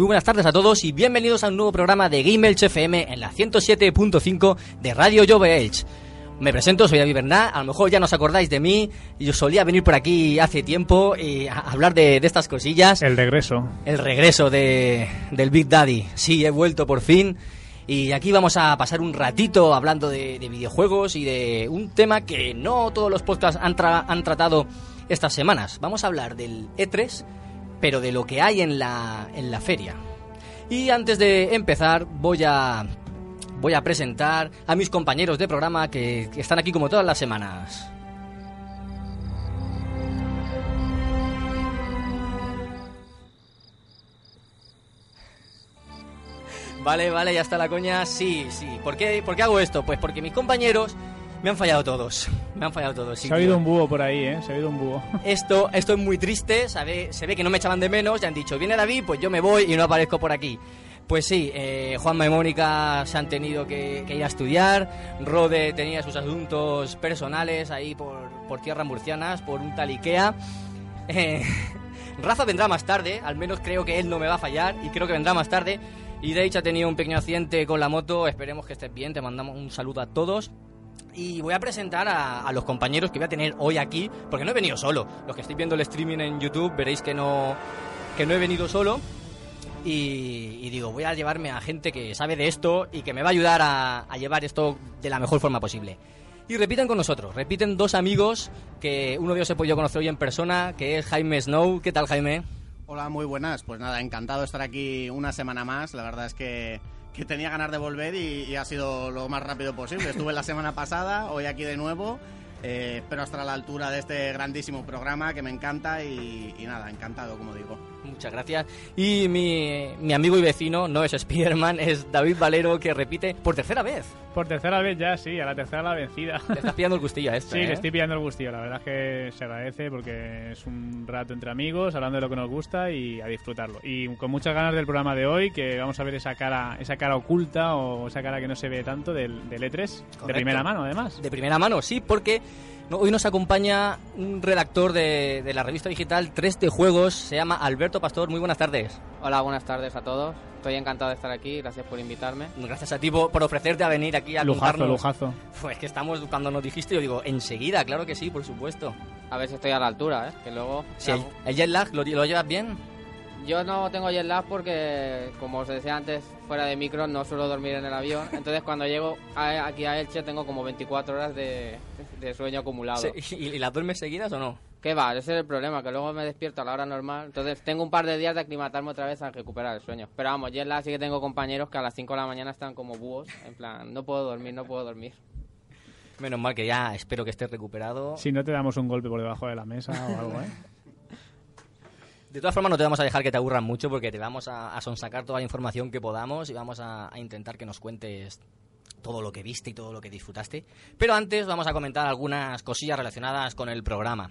Muy buenas tardes a todos y bienvenidos a un nuevo programa de Game Elch FM en la 107.5 de Radio Jove Elch. Me presento, soy David Bernal, a lo mejor ya no os acordáis de mí, yo solía venir por aquí hace tiempo y a hablar de, de estas cosillas. El regreso. El regreso de, del Big Daddy. Sí, he vuelto por fin. Y aquí vamos a pasar un ratito hablando de, de videojuegos y de un tema que no todos los podcasts han, tra- han tratado estas semanas. Vamos a hablar del E3, pero de lo que hay en la, en la feria. Y antes de empezar, voy a, voy a presentar a mis compañeros de programa que, están aquí como todas las semanas. Vale, vale, ya está la coña. Sí, sí. ¿Por por qué hago esto? Pues porque mis compañeros me han fallado todos. Me han fallado todos. Se ha habido un búho por ahí, ¿eh? Se ha habido un búho. Esto, esto es muy triste, sabe- se ve que no me echaban de menos, ya han dicho, viene David, pues yo me voy y no aparezco por aquí. Pues sí, eh, Juanma y Mónica se han tenido que, que ir a estudiar, Rode tenía sus asuntos personales ahí por, por tierras murcianas, por un tal Ikea. Eh, Rafa vendrá más tarde, al menos creo que él no me va a fallar y creo que vendrá más tarde. Y Deitch ha tenido un pequeño accidente con la moto, esperemos que estés bien, te mandamos un saludo a todos. Y voy a presentar a, a los compañeros que voy a tener hoy aquí, porque no he venido solo. Los que estáis viendo el streaming en YouTube veréis que no, que no he venido solo. Y, y digo, voy a llevarme a gente que sabe de esto y que me va a ayudar a, a llevar esto de la mejor forma posible. Y repiten con nosotros, repiten dos amigos que uno de ellos he podido conocer hoy en persona, que es Jaime Snow. ¿Qué tal, Jaime? Hola, muy buenas. Pues nada, encantado de estar aquí una semana más. La verdad es que, que tenía ganas de volver y, y ha sido lo más rápido posible. Estuve la semana pasada, hoy aquí de nuevo. Eh, espero estar a la altura de este grandísimo programa que me encanta y, y nada, encantado, como digo. Muchas gracias. Y mi, mi amigo y vecino, no es Spiderman, es David Valero, que repite por tercera vez. Por tercera vez ya, sí, a la tercera la vencida. Le estás pillando el gustillo a esto, Sí, ¿eh? le estoy pillando el gustillo. La verdad es que se agradece porque es un rato entre amigos, hablando de lo que nos gusta y a disfrutarlo. Y con muchas ganas del programa de hoy, que vamos a ver esa cara, esa cara oculta o esa cara que no se ve tanto del, del E3, de primera mano además. De primera mano, sí, porque no- hoy nos acompaña un redactor de, de la revista digital 3 de Juegos, se llama Alberto Pastor. Muy buenas tardes. Hola, buenas tardes a todos. Estoy encantado de estar aquí, gracias por invitarme. Gracias a ti por, por ofrecerte a venir aquí a Lujazo, contarnos. lujazo. Pues que estamos, cuando nos dijiste, yo digo, enseguida, claro que sí, por supuesto. A ver si estoy a la altura, ¿eh? Que luego... El, el jet lag, ¿lo, lo llevas bien? Yo no tengo jet lag porque, como os decía antes, fuera de micro no suelo dormir en el avión. Entonces, cuando llego a- aquí a Elche tengo como 24 horas de, de sueño acumulado. Se- ¿Y, y las duermes seguidas o no? ¿Qué va? Ese es el problema, que luego me despierto a la hora normal. Entonces, tengo un par de días de aclimatarme otra vez a recuperar el sueño. Pero vamos, jet lag sí que tengo compañeros que a las 5 de la mañana están como búhos. En plan, no puedo dormir, no puedo dormir. Menos mal que ya espero que estés recuperado. Si no te damos un golpe por debajo de la mesa o algo, ¿eh? De todas formas, no te vamos a dejar que te aburran mucho porque te vamos a, sonsacar toda la información que podamos y vamos a, a intentar que nos cuentes todo lo que viste y todo lo que disfrutaste. Pero antes vamos a comentar algunas cosillas relacionadas con el programa.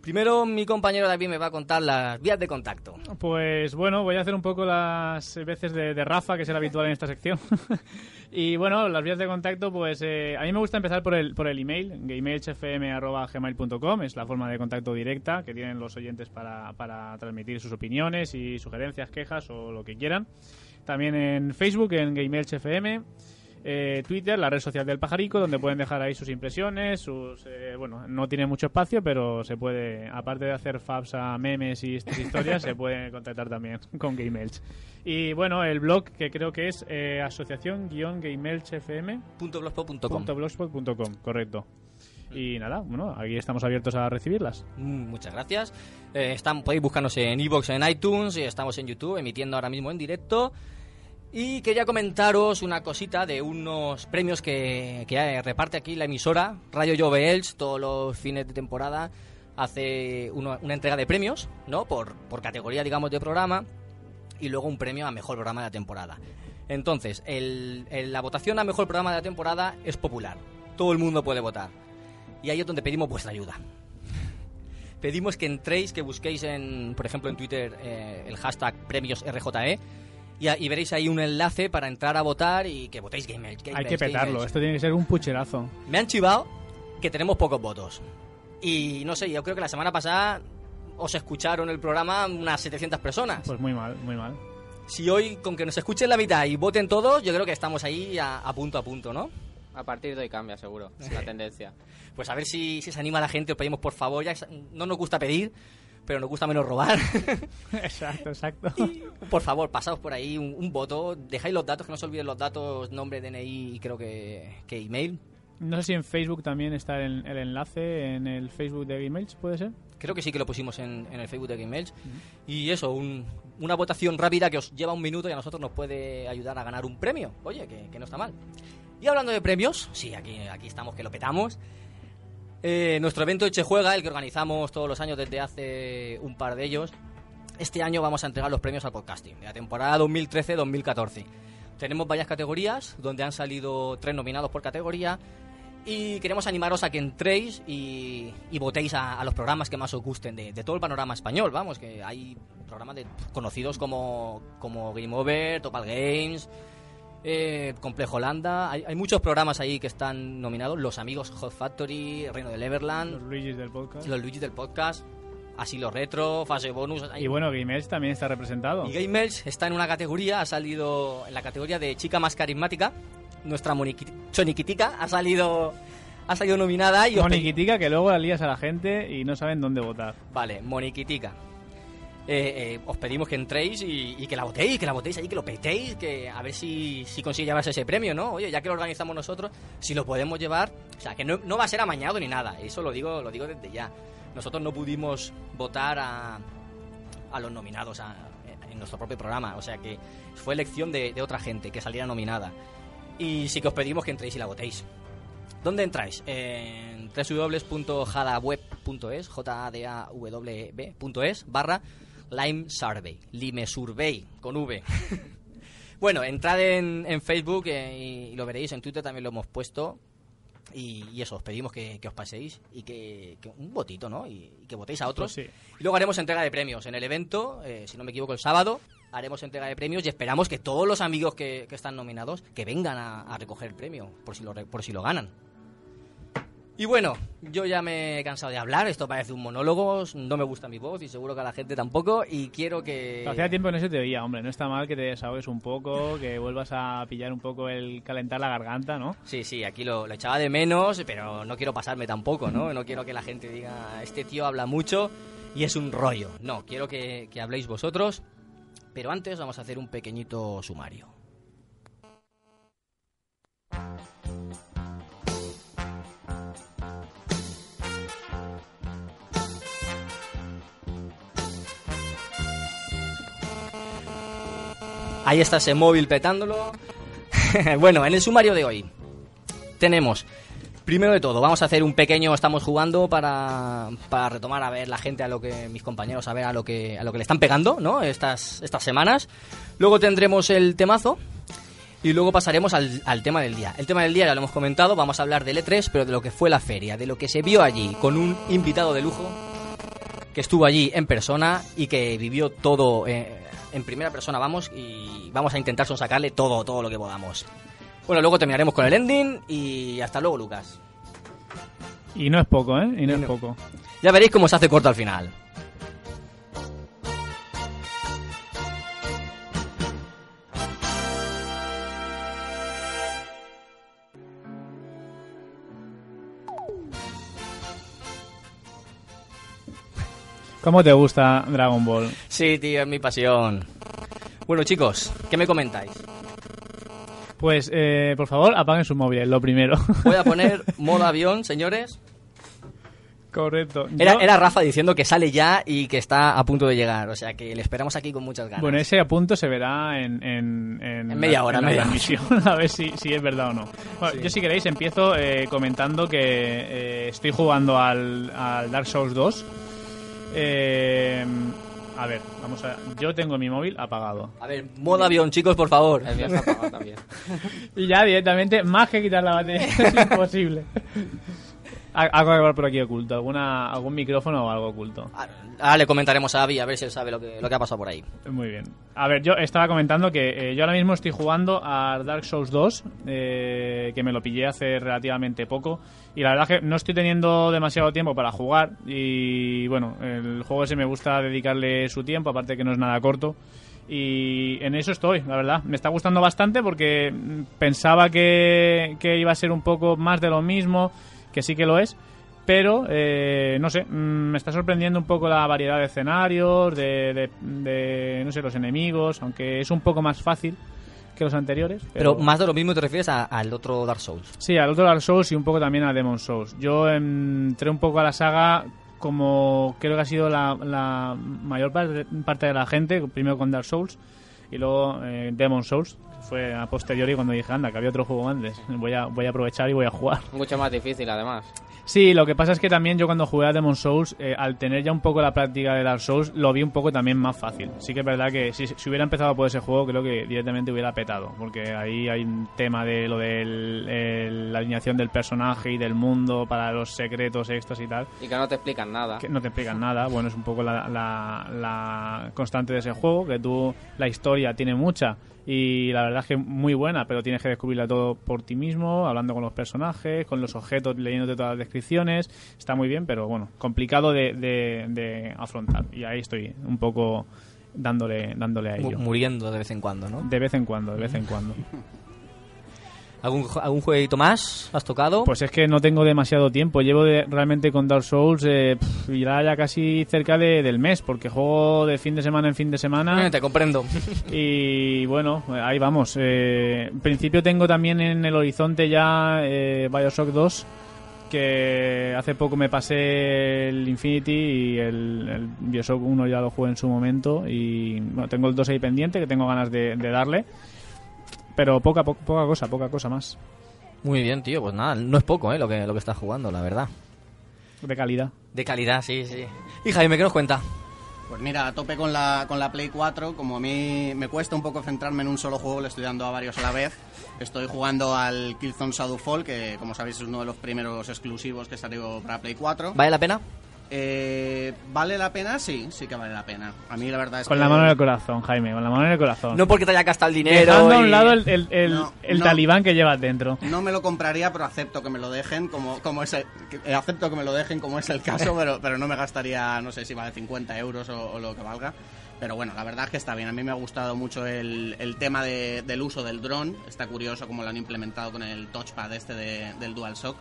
Primero, mi compañero David me va a contar las vías de contacto. Pues bueno, voy a hacer un poco las veces de, de Rafa, que es el habitual en esta sección. y bueno, las vías de contacto, pues eh, a mí me gusta empezar por el, por el email, gmailfm.gmail.com, es la forma de contacto directa que tienen los oyentes para, para transmitir sus opiniones y sugerencias, quejas o lo que quieran. También en Facebook, en GameElchFM. Eh, Twitter, la red social del pajarico, donde pueden dejar ahí sus impresiones, sus eh, bueno, no tiene mucho espacio, pero se puede, aparte de hacer fabs a memes y estas historias, se puede contactar también con Gameelch. Y bueno, el blog que creo que es eh, asociación-gameelchfm .blogspot.com. blogspot.com, correcto. Y nada, bueno, aquí estamos abiertos a recibirlas. Mm, Muchas gracias. Eh, están, podéis buscarnos en iVoox, en iTunes, y estamos en YouTube emitiendo ahora mismo en directo. Y quería comentaros una cosita de unos premios que, que reparte aquí la emisora Radio Jove Elch todos los fines de temporada. Hace uno- una entrega de premios, ¿no? Por, por categoría, digamos, de programa. Y luego un premio a mejor programa de la temporada. Entonces, el- el- la votación a mejor programa de la temporada es popular. Todo el mundo puede votar. Y ahí es donde pedimos vuestra ayuda pedimos que entréis, que busquéis en, por ejemplo, en Twitter eh, el hashtag premios RJE y, a- y veréis ahí un enlace para entrar a votar y que votéis Game Edge, Game Hay que Game petarlo, esto tiene que ser un pucherazo. Me han chivado que tenemos pocos votos. Y no sé, yo creo que la semana pasada os escucharon el programa unas 700 personas. Pues muy mal, muy mal. Si hoy, con que nos escuchen la mitad y voten todos, yo creo que estamos ahí a, a punto a punto, ¿no? A partir de hoy cambia, seguro. Es la tendencia. Pues a ver si, si se anima la gente, os pedimos por favor, ya no nos gusta pedir, pero nos gusta menos robar. exacto, exacto. Por favor, pasaos por ahí un, un voto, dejáis los datos, que no se olviden los datos, nombre, DNI y creo que, que email. No sé si en Facebook también está el, el enlace, en el Facebook de Gameelch, ¿puede ser? Creo que sí que lo pusimos en, en el Facebook de Game Elch. Y eso, un- una votación rápida que os lleva un minuto y a nosotros nos puede ayudar a ganar un premio. Oye, que, que no está mal. Y hablando de premios, sí, aquí, aquí estamos que lo petamos. Eh, nuestro evento Eche Juega, el que organizamos todos los años desde hace un par de ellos, este año vamos a entregar los premios al podcasting de la temporada 2013-2014. Tenemos varias categorías donde han salido tres nominados por categoría y queremos animaros a que entréis y, votéis a, a los programas que más os gusten de, de todo el panorama español. Vamos, que hay programas de, conocidos como, como Game Over, Topal Games, eh, Complejo Holanda. Hay, hay muchos programas ahí que están nominados. Los amigos Hot Factory, Reino del Los Everland, Luigis del podcast. los Luigi del podcast, Asilo Retro, Fase Bonus. hay- Y bueno, Gameelch también está representado. y Game Elch está en una categoría, ha salido en la categoría de chica más carismática. Nuestra Choniquitica ha salido ha salido nominada y Moniquitica que luego la lías a la gente y no saben dónde votar. Vale, Moniquitica. Eh, eh, os pedimos que entréis y, que la votéis, que la votéis ahí, que lo petéis, que a ver si, si consigue llevarse ese premio, ¿no? Oye, ya que lo organizamos nosotros, si lo podemos llevar, o sea, que no, no va a ser amañado ni nada, eso lo digo, lo digo desde ya. Nosotros no pudimos votar a, a los nominados en nuestro propio programa, o sea que fue elección de, otra gente que saliera nominada. Y sí que os pedimos que entréis y la votéis. ¿Dónde entráis? En www.jadaweb.es, j a d a w b.es, barra Lime Survey, Lime Survey, con V. bueno, entrad en, en Facebook eh, y, lo veréis, en Twitter también lo hemos puesto. Y, y eso, os pedimos que, que os paséis y que, que un votito, ¿no? Y, y que votéis a otros. Pues sí. Y luego haremos entrega de premios. En el evento, eh, si no me equivoco, el sábado, haremos entrega de premios y esperamos que todos los amigos que, que están nominados que vengan a, a recoger el premio, por si, lo, por si lo ganan. Y bueno, yo ya me he cansado de hablar, esto parece un monólogo, no me gusta mi voz y seguro que a la gente tampoco, y quiero que... Hacía tiempo que no se te oía, hombre. No está mal que te desahogues un poco, que vuelvas a pillar un poco el calentar la garganta, ¿no? Sí, sí, aquí lo, lo echaba de menos, pero no quiero pasarme tampoco, ¿no? No quiero que la gente diga, este tío habla mucho y es un rollo. No, quiero que, que habléis vosotros, pero antes vamos a hacer un pequeñito sumario. Ahí está ese móvil petándolo. bueno, en el sumario de hoy tenemos, primero de todo, vamos a hacer un pequeño, estamos jugando para, para retomar a ver la gente, a lo que mis compañeros, a ver a lo que, a lo que le están pegando, ¿no? Estas, estas semanas. Luego tendremos el temazo. Y luego pasaremos al, tema del día. El tema del día ya lo hemos comentado, vamos a hablar del E3, pero de lo que fue la feria, de lo que se vio allí, con un invitado de lujo que estuvo allí en persona y que vivió todo eh, en primera persona, vamos, y vamos a intentar sacarle todo, todo lo que podamos. Bueno, luego terminaremos con el ending y hasta luego, Lucas. Y no es poco, ¿eh? Y no, Y es no. poco. Ya veréis cómo se hace corto al final. ¿Cómo te gusta Dragon Ball? Sí, tío, es mi pasión. Bueno, chicos, ¿qué me comentáis? Pues, eh, por favor, apaguen su móvil, lo primero. Voy a poner modo avión, señores. Correcto. Era, era Rafa diciendo que sale ya y que está a punto de llegar. O sea que le esperamos aquí con muchas ganas. Bueno, ese a punto se verá en, en, En media hora, en la media hora. a ver si, si es verdad o no. Bueno, Yo, si queréis, empiezo eh, comentando que eh, estoy jugando al, al Dark Souls 2. Eh, a ver, vamos a. Yo tengo mi móvil apagado. A ver, modo avión, chicos, por favor. El mío está apagado también. Y ya directamente, más que quitar la batería, es imposible. Algo que haber por aquí oculto, alguna, algún micrófono o algo oculto. Ahora le comentaremos a Avi a ver si él sabe lo que, lo que ha pasado por ahí. Muy bien. A ver, yo estaba comentando que eh, yo ahora mismo estoy jugando a Dark Souls 2, eh, que me lo pillé hace relativamente poco. Y la verdad que no estoy teniendo demasiado tiempo para jugar. Y bueno, el juego ese me gusta dedicarle su tiempo, aparte que no es nada corto. Y en eso estoy, la verdad. Me está gustando bastante porque mm, pensaba que, que iba a ser un poco más de lo mismo, que sí que lo es. Pero, eh, no sé, mm, me está sorprendiendo un poco la variedad de escenarios, de, de- de, no sé, los enemigos, aunque es un poco más fácil que los anteriores. Pero más de lo mismo te refieres a- al otro Dark Souls. Sí, al otro Dark Souls y un poco también a Demon Souls. Yo entré un poco a la saga como creo que ha sido la, la mayor parte, parte de la gente, primero con Dark Souls y luego eh, Demon Souls. Fue a posteriori cuando dije, anda, que había otro juego antes. Voy a, voy a aprovechar y voy a jugar. Mucho más difícil, además. Sí, lo que pasa es que también yo cuando jugué a Demon Souls, eh, al tener ya un poco la práctica de Dark Souls, lo vi un poco también más fácil. Sí que es verdad que si, si hubiera empezado por ese juego, creo que directamente hubiera petado, porque ahí hay un tema de lo de la alineación del personaje y del mundo para los secretos extras y tal, Y que no te explican nada. que no te explican nada. Bueno, es un poco la, la- la constante de ese juego, que tú, la historia tiene mucha y la verdad es que muy buena, pero tienes que descubrirla todo por ti mismo, hablando con los personajes, con los objetos, leyéndote todas las descripciones. Está muy bien, pero bueno, complicado de, de- de afrontar. Y ahí estoy un poco dándole, dándole a ello. muriendo de vez en cuando, ¿no? De vez en cuando, de vez en cuando. ¿Algún, algún jueguito más has tocado? Pues es que no tengo demasiado tiempo. Llevo de- realmente con Dark Souls eh, pf, irá ya casi cerca de- del mes, porque juego de fin de semana en fin de semana. Eh, te comprendo. Y bueno, ahí vamos. Eh, en principio tengo también en el horizonte ya eh, Bioshock 2, que hace poco me pasé el Infinity y el, el Bioshock 1 ya lo jugué en su momento. Y bueno, tengo el 2 ahí pendiente, que tengo ganas de, de darle. Pero poca, po- poca cosa, poca cosa más. Muy bien, tío. Pues nada, no es poco, ¿eh? Lo que, lo que estás jugando, la verdad. De calidad. De calidad, sí, sí. Y Jaime, ¿qué nos cuenta? Pues mira, a tope con la, con la Play 4, como a mí me cuesta un poco centrarme en un solo juego, le estoy dando a varios a la vez. Estoy jugando al Killzone Shadowfall, que como sabéis es uno de los primeros exclusivos que salió para Play 4. ¿Vale la pena? Eh, ¿Vale la pena? Sí, sí que vale la pena. A mí la verdad es Con que... la mano en el corazón, Jaime, con la mano en el corazón. No porque te haya gastado el dinero. Dejando a un y- lado el, el- el- No, el no. talibán que llevas dentro. No me lo compraría, pero acepto que me lo dejen, como, como es el- eh, acepto que me lo dejen como es el caso, pero, pero no me gastaría, no sé si vale 50 euros o, o lo que valga. Pero bueno, la verdad es que está bien. A mí me ha gustado mucho el, el tema de- del uso del dron. Está curioso cómo lo han implementado con el touchpad este de- del DualShock.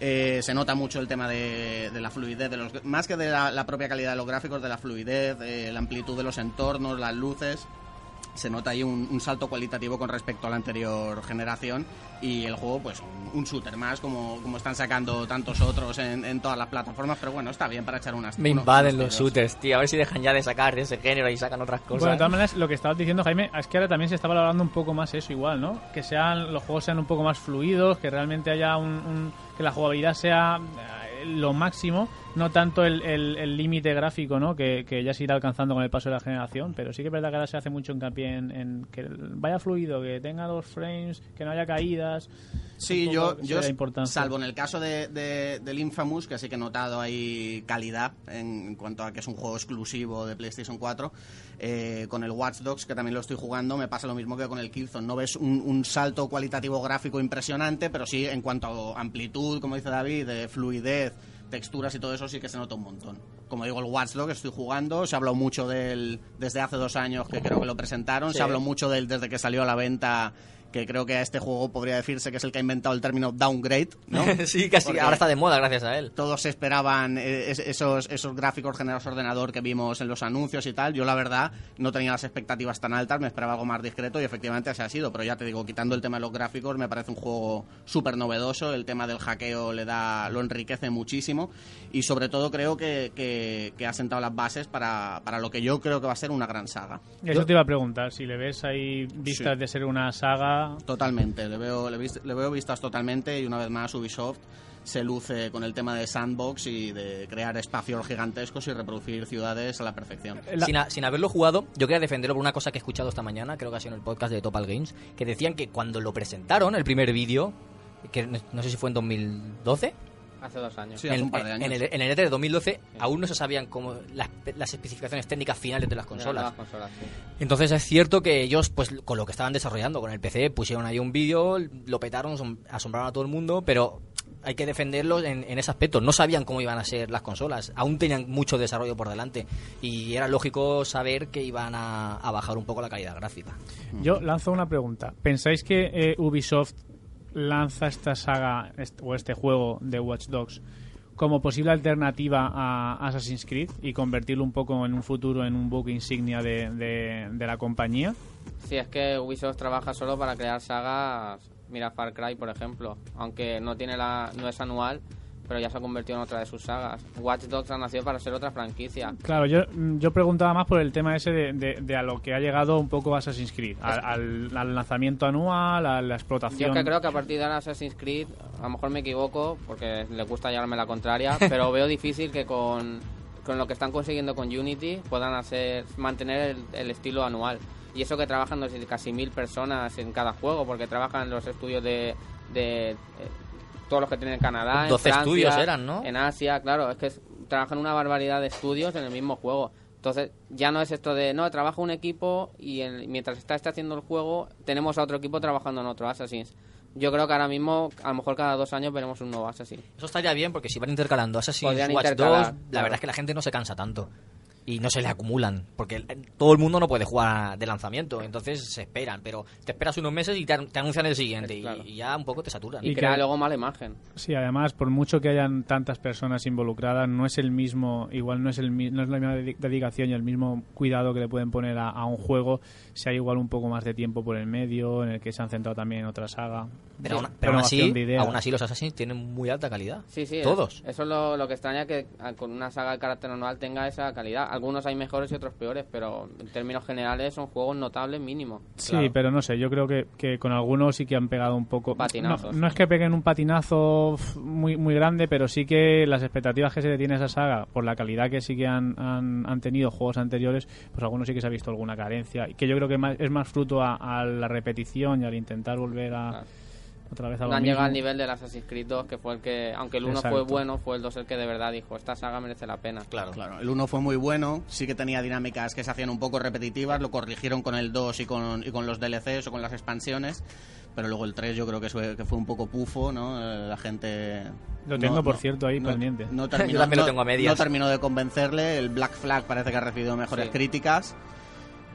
Eh, se nota mucho el tema de, la fluidez, de los, más que de la, la propia calidad de los gráficos, de la fluidez, eh, la amplitud de los entornos, las luces se nota ahí un, un salto cualitativo con respecto a la anterior generación y el juego pues un, un shooter más como, como están sacando tantos otros en, en todas las plataformas pero bueno está bien para echar unas Me unos- invaden unos los shooters, tío. A ver si dejan ya de sacar de ese género y sacan otras cosas. Bueno, de todas maneras, lo que estabas diciendo, Jaime, es que ahora también se está valorando un poco más eso igual, ¿no? Que sean los juegos sean un poco más fluidos, que realmente haya un, un- que la jugabilidad sea eh, lo máximo, no tanto el el- el límite gráfico, ¿no? Que, que ya se irá alcanzando con el paso de la generación, pero sí que es verdad que ahora se hace mucho hincapié en, en que vaya fluido, que tenga dos frames, que no haya caídas. Sí, yo, yo salvo en el caso de, de- del Infamous, que sí que he notado ahí calidad en, en cuanto a que es un juego exclusivo de PlayStation 4, eh, con el Watch Dogs, que también lo estoy jugando, me pasa lo mismo que con el Killzone. No ves un, un salto cualitativo gráfico impresionante, pero sí en cuanto a amplitud, como dice David, de fluidez, texturas y todo eso sí que se nota un montón. Como digo, el Watch Dogs estoy jugando, se ha hablado mucho de él desde hace dos años que creo que lo presentaron, Sí. se habló mucho de él desde que salió a la venta que creo que a este juego podría decirse que es el que ha inventado el término downgrade, ¿no? sí, casi. Porque Ahora está de moda gracias a él. Todos esperaban eh, es- esos, esos gráficos generados ordenador que vimos en los anuncios y tal. Yo, la verdad, no tenía las expectativas tan altas, me esperaba algo más discreto y efectivamente así ha sido. Pero ya te digo, quitando el tema de los gráficos, me parece un juego súper novedoso. El tema del hackeo le da, lo enriquece muchísimo y, sobre todo, creo que, que- que ha sentado las bases para, para lo que yo creo que va a ser una gran saga. Eso te iba a preguntar, si le ves ahí vistas Sí. de ser una saga... Totalmente, le veo, le, veo vistas totalmente y una vez más Ubisoft se luce con el tema de sandbox y de crear espacios gigantescos y reproducir ciudades a la perfección. La- Sin, a- sin haberlo jugado, yo quería defenderlo por una cosa que he escuchado esta mañana, creo que ha sido en el podcast de Topal Games, que decían que cuando lo presentaron, el primer vídeo, que no no sé si fue en 2012, Hace dos años. Sí, hace en, un par de en el, en el E3 de 2012 aún no se sabían cómo las, las especificaciones técnicas finales de las De consolas. las consolas, sí. Entonces es cierto que ellos, pues con lo que estaban desarrollando con el PC, pusieron ahí un vídeo, lo petaron, asom- asombraron a todo el mundo, pero hay que defenderlos en, en ese aspecto. No sabían cómo iban a ser las consolas, aún tenían mucho desarrollo por delante y era lógico saber que iban a, a bajar un poco la calidad gráfica. Yo lanzo una pregunta. ¿Pensáis que eh, Ubisoft lanza esta saga o este juego de Watch Dogs como posible alternativa a Assassin's Creed y convertirlo un poco en un futuro en un buque insignia de, de- la compañía? Sí, es que Ubisoft trabaja solo para crear sagas. Mira Far Cry, por ejemplo. Aunque no tiene la no es anual, pero ya se ha convertido en otra de sus sagas. Watch Dogs ha nacido para ser otra franquicia. Claro, yo, yo preguntaba más por el tema ese de, de- de a lo que ha llegado un poco Assassin's Creed, al, al- al lanzamiento anual, a la Yo explotación. es que creo que a partir de ahora Assassin's Creed, a lo mejor me equivoco porque le gusta llevarme la contraria, pero veo difícil que con, con lo que están consiguiendo con Unity puedan hacer mantener el, el estilo anual. Y eso que trabajan casi mil personas en cada juego, porque trabajan los estudios de, de, eh, todos los que tienen en Canadá, en 12 Francia, estudios eran, ¿no? En Asia, claro, es que es- trabajan una barbaridad de estudios en el mismo juego. Entonces, ya no es esto de, no, trabaja un equipo y el- mientras está, está haciendo el juego, tenemos a otro equipo trabajando en otro Assassin's. Yo creo que ahora mismo, a lo mejor cada dos años veremos un nuevo Assassin. Eso estaría bien porque si van intercalando Assassin's Podrían Watch 2, intercalar, la claro. verdad es que la gente no se cansa tanto. Y no se le acumulan, porque todo el mundo no puede jugar de lanzamiento, entonces se esperan, pero te esperas unos meses y te, an- te anuncian el siguiente y- Claro. y, ya un poco te saturan. Y, Y crea que- luego mala imagen. Sí, además, por mucho que hayan tantas personas involucradas, no es el mismo, igual no es el no es la misma dedi- dedicación y el mismo cuidado que le pueden poner a, a un juego si hay igual un poco más de tiempo por el medio, en el que se han centrado también en otra saga. Pero, Sí, aún, pero aún renovación así, aún los Assassins tienen muy alta calidad. Sí, sí. Todos. Eso es lo, lo que extraña que ah, con una saga de carácter anual tenga esa calidad. Algunos hay mejores y otros peores, pero en términos generales son juegos notables mínimo. Sí, Claro. pero no sé, yo creo que, que con algunos sí que han pegado un poco. Patinazos. No, no es que peguen un patinazo muy, muy grande, pero sí que las expectativas que se le tiene a esa saga, por la calidad que sí que han, han, han tenido juegos anteriores, pues algunos sí que se ha visto alguna carencia. Y que yo creo que más- es más fruto a, a la repetición y al intentar volver a. Claro. Otra vez a No lo han mismo. llegado al nivel del Assassin's Creed 2, que fue el que, aunque el 1 fue bueno, fue el 2 el que de verdad dijo, esta saga merece la pena. Claro. Claro, el 1 fue muy bueno, sí que tenía dinámicas que se hacían un poco repetitivas, lo corrigieron con el 2 y con, y con los DLCs o con las expansiones, pero luego el 3 yo creo que fue, que fue un poco pufo, ¿no? La gente... Lo tengo, por cierto, ahí no, pendiente. No terminó, Yo también lo no- tengo a medias. No terminó de convencerle, el Black Flag parece que ha recibido mejores Sí. críticas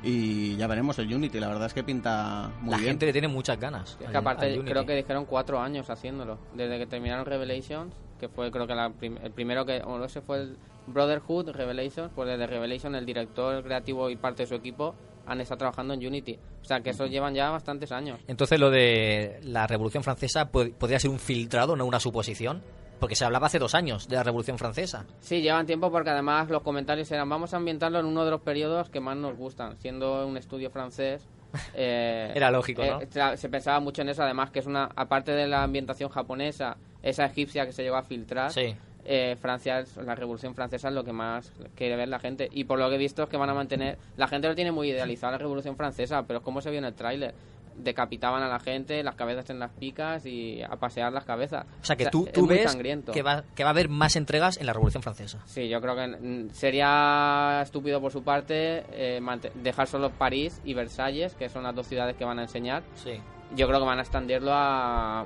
y ya veremos el Unity, la verdad es que pinta muy la bien. gente le tiene muchas ganas. Es que aparte creo que dijeron cuatro años haciéndolo. Desde que terminaron Revelations, que fue creo que la prim- el primero que... O ese fue el Brotherhood Revelations, pues desde Revelation el director creativo y parte de su equipo han estado trabajando en Unity. O sea que eso llevan ya bastantes años. Entonces lo de la Revolución Francesa pod- podría ser un filtrado, no una suposición, porque se hablaba hace dos años de la Revolución Francesa. Sí, llevan tiempo porque además los comentarios eran vamos a ambientarlo en uno de los periodos que más nos gustan, siendo un estudio francés. eh, Era lógico, ¿no? eh, tra- se pensaba mucho en eso, además que es una, aparte de la ambientación japonesa, esa egipcia que se llegó a filtrar, Sí. eh, Francia, la Revolución Francesa es lo que más quiere ver la gente. Y por lo que he visto es que van a mantener, la gente lo tiene muy idealizado la Revolución Francesa, pero es como se vio en el tráiler. Decapitaban a la gente, las cabezas en las picas y a pasear las cabezas. O sea que tú, es tú muy ves sangriento. que va, que va a haber más entregas en la Revolución Francesa. Sí, yo creo que mm, sería estúpido por su parte eh, dejar solo París y Versalles, que son las dos ciudades que van a enseñar, Sí. yo creo que van a extenderlo a, a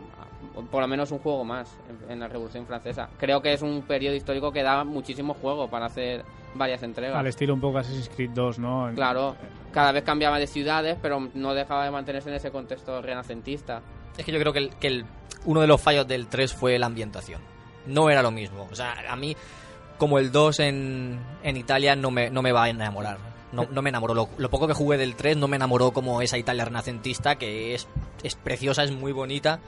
por lo menos un juego más en, en la Revolución Francesa. Creo que es un periodo histórico que da muchísimo juego para hacer varias entregas. Al estilo un poco Assassin's Creed 2, ¿no? Claro, cada vez cambiaba de ciudades, pero no dejaba de mantenerse en ese contexto renacentista. Es que yo creo que, el- que el- uno de los fallos del 3 fue la ambientación. No era lo mismo. O sea, a mí, como el 2 en, en Italia, no me, no me va a enamorar. No, no me enamoró. Lo, lo poco que jugué del 3 no me enamoró como esa Italia renacentista, que es, es preciosa, es muy bonita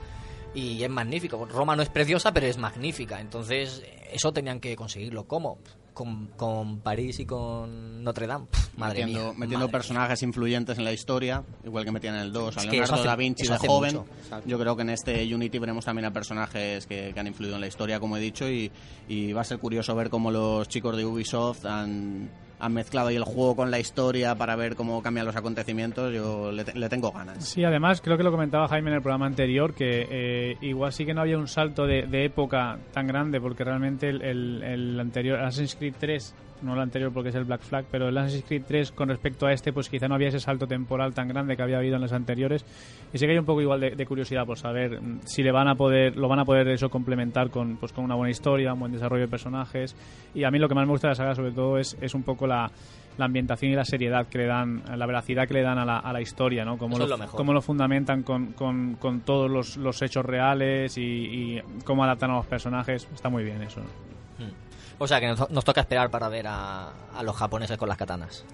y es magnífico. Roma no es preciosa, pero es magnífica. Entonces, eso tenían que conseguirlo. ¿Cómo? Con, con París y con Notre Dame. Madre metiendo, mía. metiendo madre personajes influyentes en la historia, igual que metían en el 2 a Leonardo hace- da Vinci de joven. mucho. Yo creo que en este Unity veremos también a personajes que, que han influido en la historia, como he dicho, y, y va a ser curioso ver cómo los chicos de Ubisoft han, han mezclado ahí el juego con la historia para ver cómo cambian los acontecimientos. Yo le, te- le tengo ganas. Sí, además creo que lo comentaba Jaime en el programa anterior, que eh, igual sí que no había un salto de, de época tan grande, porque realmente el, el- el anterior, Assassin's Creed 3, no el anterior porque es el Black Flag, pero el Assassin's Creed 3 con respecto a este, pues quizá no había ese salto temporal tan grande que había habido en los anteriores. Y sí que hay un poco igual de, de curiosidad por saber mm, si le van a poder, lo van a poder eso complementar con, pues, con una buena historia, un buen desarrollo de personajes. Y a mí lo que más me gusta de la saga sobre todo es, es un poco la la ambientación y la seriedad que le dan, la veracidad que le dan a la, a la historia, ¿no? Cómo lo, lo mejor. cómo lo fundamentan con, con, con todos los, los hechos reales y, y cómo adaptan a los personajes. Está muy bien eso. O sea, que nos, nos toca esperar para ver a, a los japoneses con las katanas.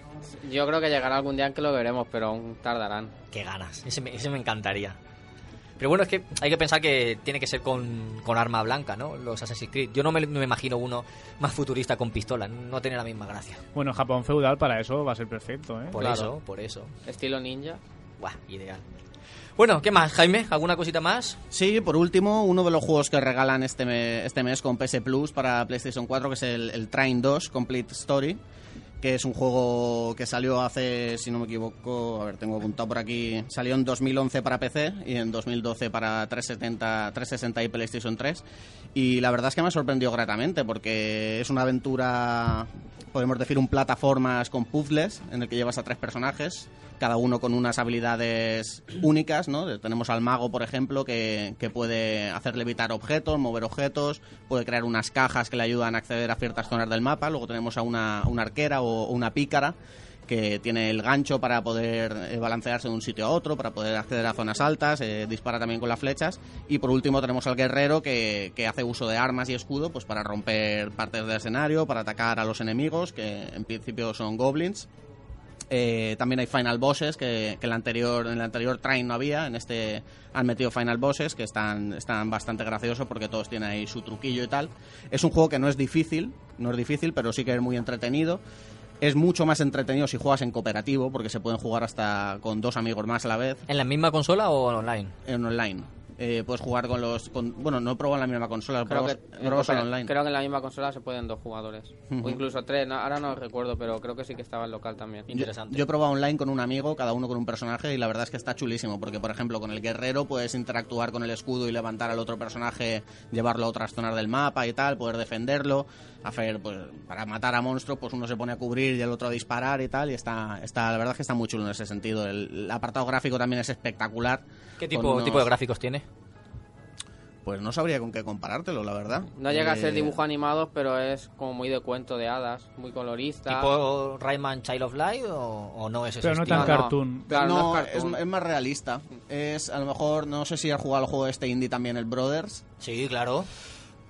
Yo creo que llegará algún día en que lo veremos, pero aún tardarán. Qué ganas, ese me, ese me encantaría. Pero bueno, es que hay que pensar que tiene que ser con, con arma blanca, ¿no? Los Assassin's Creed. Yo no me, me imagino uno más futurista con pistola, no tiene la misma gracia. Bueno, Japón feudal para eso va a ser perfecto, ¿eh? Por Claro. eso, por eso. Estilo ninja. Buah, ideal. Bueno, ¿qué más, Jaime? ¿Alguna cosita más? Sí, por último, uno de los juegos que regalan este, me- este mes con PS Plus para PlayStation 4, que es el, el Train 2 Complete Story, que es un juego que salió hace, si no me equivoco, a ver, tengo apuntado por aquí, salió en 2011 para PC y en 2012 para 370, 360 y PlayStation 3. Y la verdad es que me sorprendió gratamente porque es una aventura, podemos decir, un plataformas con puzzles en el que llevas a tres personajes, cada uno con unas habilidades únicas, ¿no? Tenemos al mago, por ejemplo, que, que puede hacer levitar objetos, mover objetos, puede crear unas cajas que le ayudan a acceder a ciertas zonas del mapa. Luego tenemos a una, una arquera o una pícara que tiene el gancho para poder eh, balancearse de un sitio a otro, para poder acceder a zonas altas, eh, dispara también con las flechas. Y por último tenemos al guerrero que, que hace uso de armas y escudo pues para romper partes del escenario, para atacar a los enemigos, que en principio son goblins. Eh, también hay final bosses que, que en, el anterior, en el anterior train no había. En este han metido final bosses que están, están bastante graciosos porque todos tienen ahí su truquillo y tal. Es un juego que no es difícil, no es difícil, pero sí que es muy entretenido. Es mucho más entretenido si juegas en cooperativo porque se pueden jugar hasta con dos amigos más a la vez ¿En la misma consola o online? en online. Eh, puedes jugar con los. con- bueno, no he probado en la misma consola, Creo probado, que, creo- online. creo que en la misma consola se pueden dos jugadores. O incluso tres, no- ahora no recuerdo, pero creo que sí que estaba en local también. Yo- Interesante. Yo, he probado online con un amigo, cada uno con un personaje, y la verdad es que está chulísimo, porque por ejemplo con el guerrero puedes interactuar con el escudo y levantar al otro personaje, llevarlo a otras zonas del mapa y tal, poder defenderlo, hacer, pues, para matar a monstruos, pues uno se pone a cubrir y el otro a disparar y tal, y está, está la verdad es que está muy chulo en ese sentido. El, el apartado gráfico también es espectacular. ¿Qué tipo, unos- tipo de gráficos tiene? Pues no sabría con qué comparártelo, la verdad. No llega a ser Eh, dibujos animados, pero es como muy de cuento de hadas, muy colorista. ¿Tipo Rayman Child of Light o, o no es ese Pero no estilo? tan No, cartoon. Claro, no, no es es, cartoon. es más realista. Es, a lo mejor, no sé si has jugado al juego este indie también, el Brothers. Sí, claro.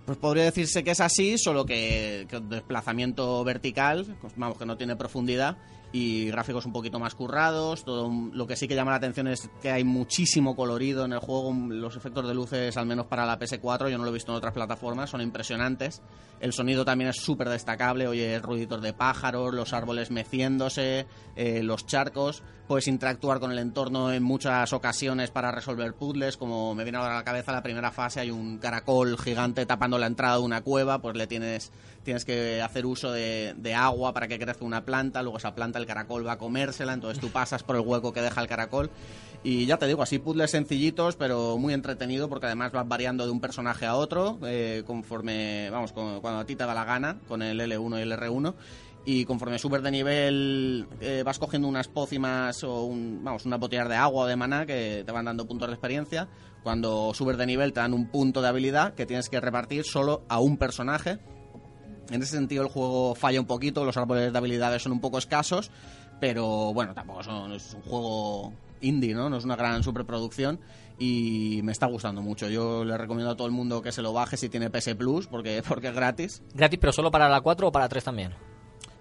Pues podría decirse que es así, solo que, desplazamiento vertical, pues vamos, que no tiene profundidad y gráficos un poquito más currados. Todo lo que sí que llama la atención es que hay muchísimo colorido en el juego. Los efectos de luces, al menos para la PS4, yo no lo he visto en otras plataformas, son impresionantes. El sonido también es súper destacable. Oye, ruiditos de pájaros, los árboles meciéndose, eh, los charcos. Puedes interactuar con el entorno en muchas ocasiones para resolver puzzles. Como me viene ahora a la cabeza la primera fase, hay un caracol gigante tapando la entrada de una cueva, pues le tienes, tienes que hacer uso de, de agua para que crezca una planta. Luego esa planta el caracol va a comérsela, entonces tú pasas por el hueco que deja el caracol. Y ya te digo, así puzzles sencillitos, pero muy entretenido porque además vas variando de un personaje a otro eh, conforme, vamos, con- cuando a ti te da la gana, con el L1 y el R1. Y conforme subes de nivel eh, vas cogiendo unas pócimas o un, vamos, unas botellas de agua o de maná que te van dando puntos de experiencia. Cuando subes de nivel te dan un punto de habilidad que tienes que repartir solo a un personaje. En ese sentido el juego falla un poquito, los árboles de habilidades son un poco escasos, pero bueno, tampoco es un juego indie, ¿no? No es una gran superproducción y me está gustando mucho. Yo le recomiendo a todo el mundo que se lo baje si tiene PS Plus porque, porque es gratis. Gratis, pero solo para la 4 o para la 3 también.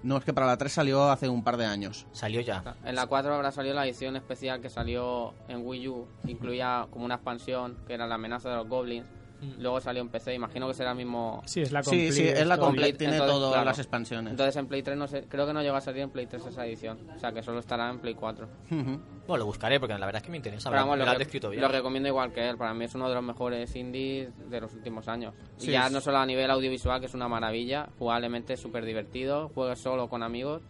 No, es que para la 3 salió hace un par de años. Salió ya. En la 4 habrá salido la edición especial que salió en Wii U, incluía como una expansión que era la amenaza de los goblins. Luego salió en PC, imagino que será el mismo. Sí, es la Sí, complete. sí, es la complete, Complete, tiene entonces, todas claro. las expansiones. Entonces en Play 3 no sé, creo que no llegó a salir en Play 3 esa edición, o sea que solo estará en Play 4. Ujú. Bueno, lo buscaré porque la verdad es que me interesa. Pero me vamos, lo lo, descrito bien. lo recomiendo igual que él, para mí es uno de los mejores indies de los últimos años. Sí, y ya es- no solo a nivel audiovisual, que es una maravilla, jugablemente es súper divertido, juegas solo con amigos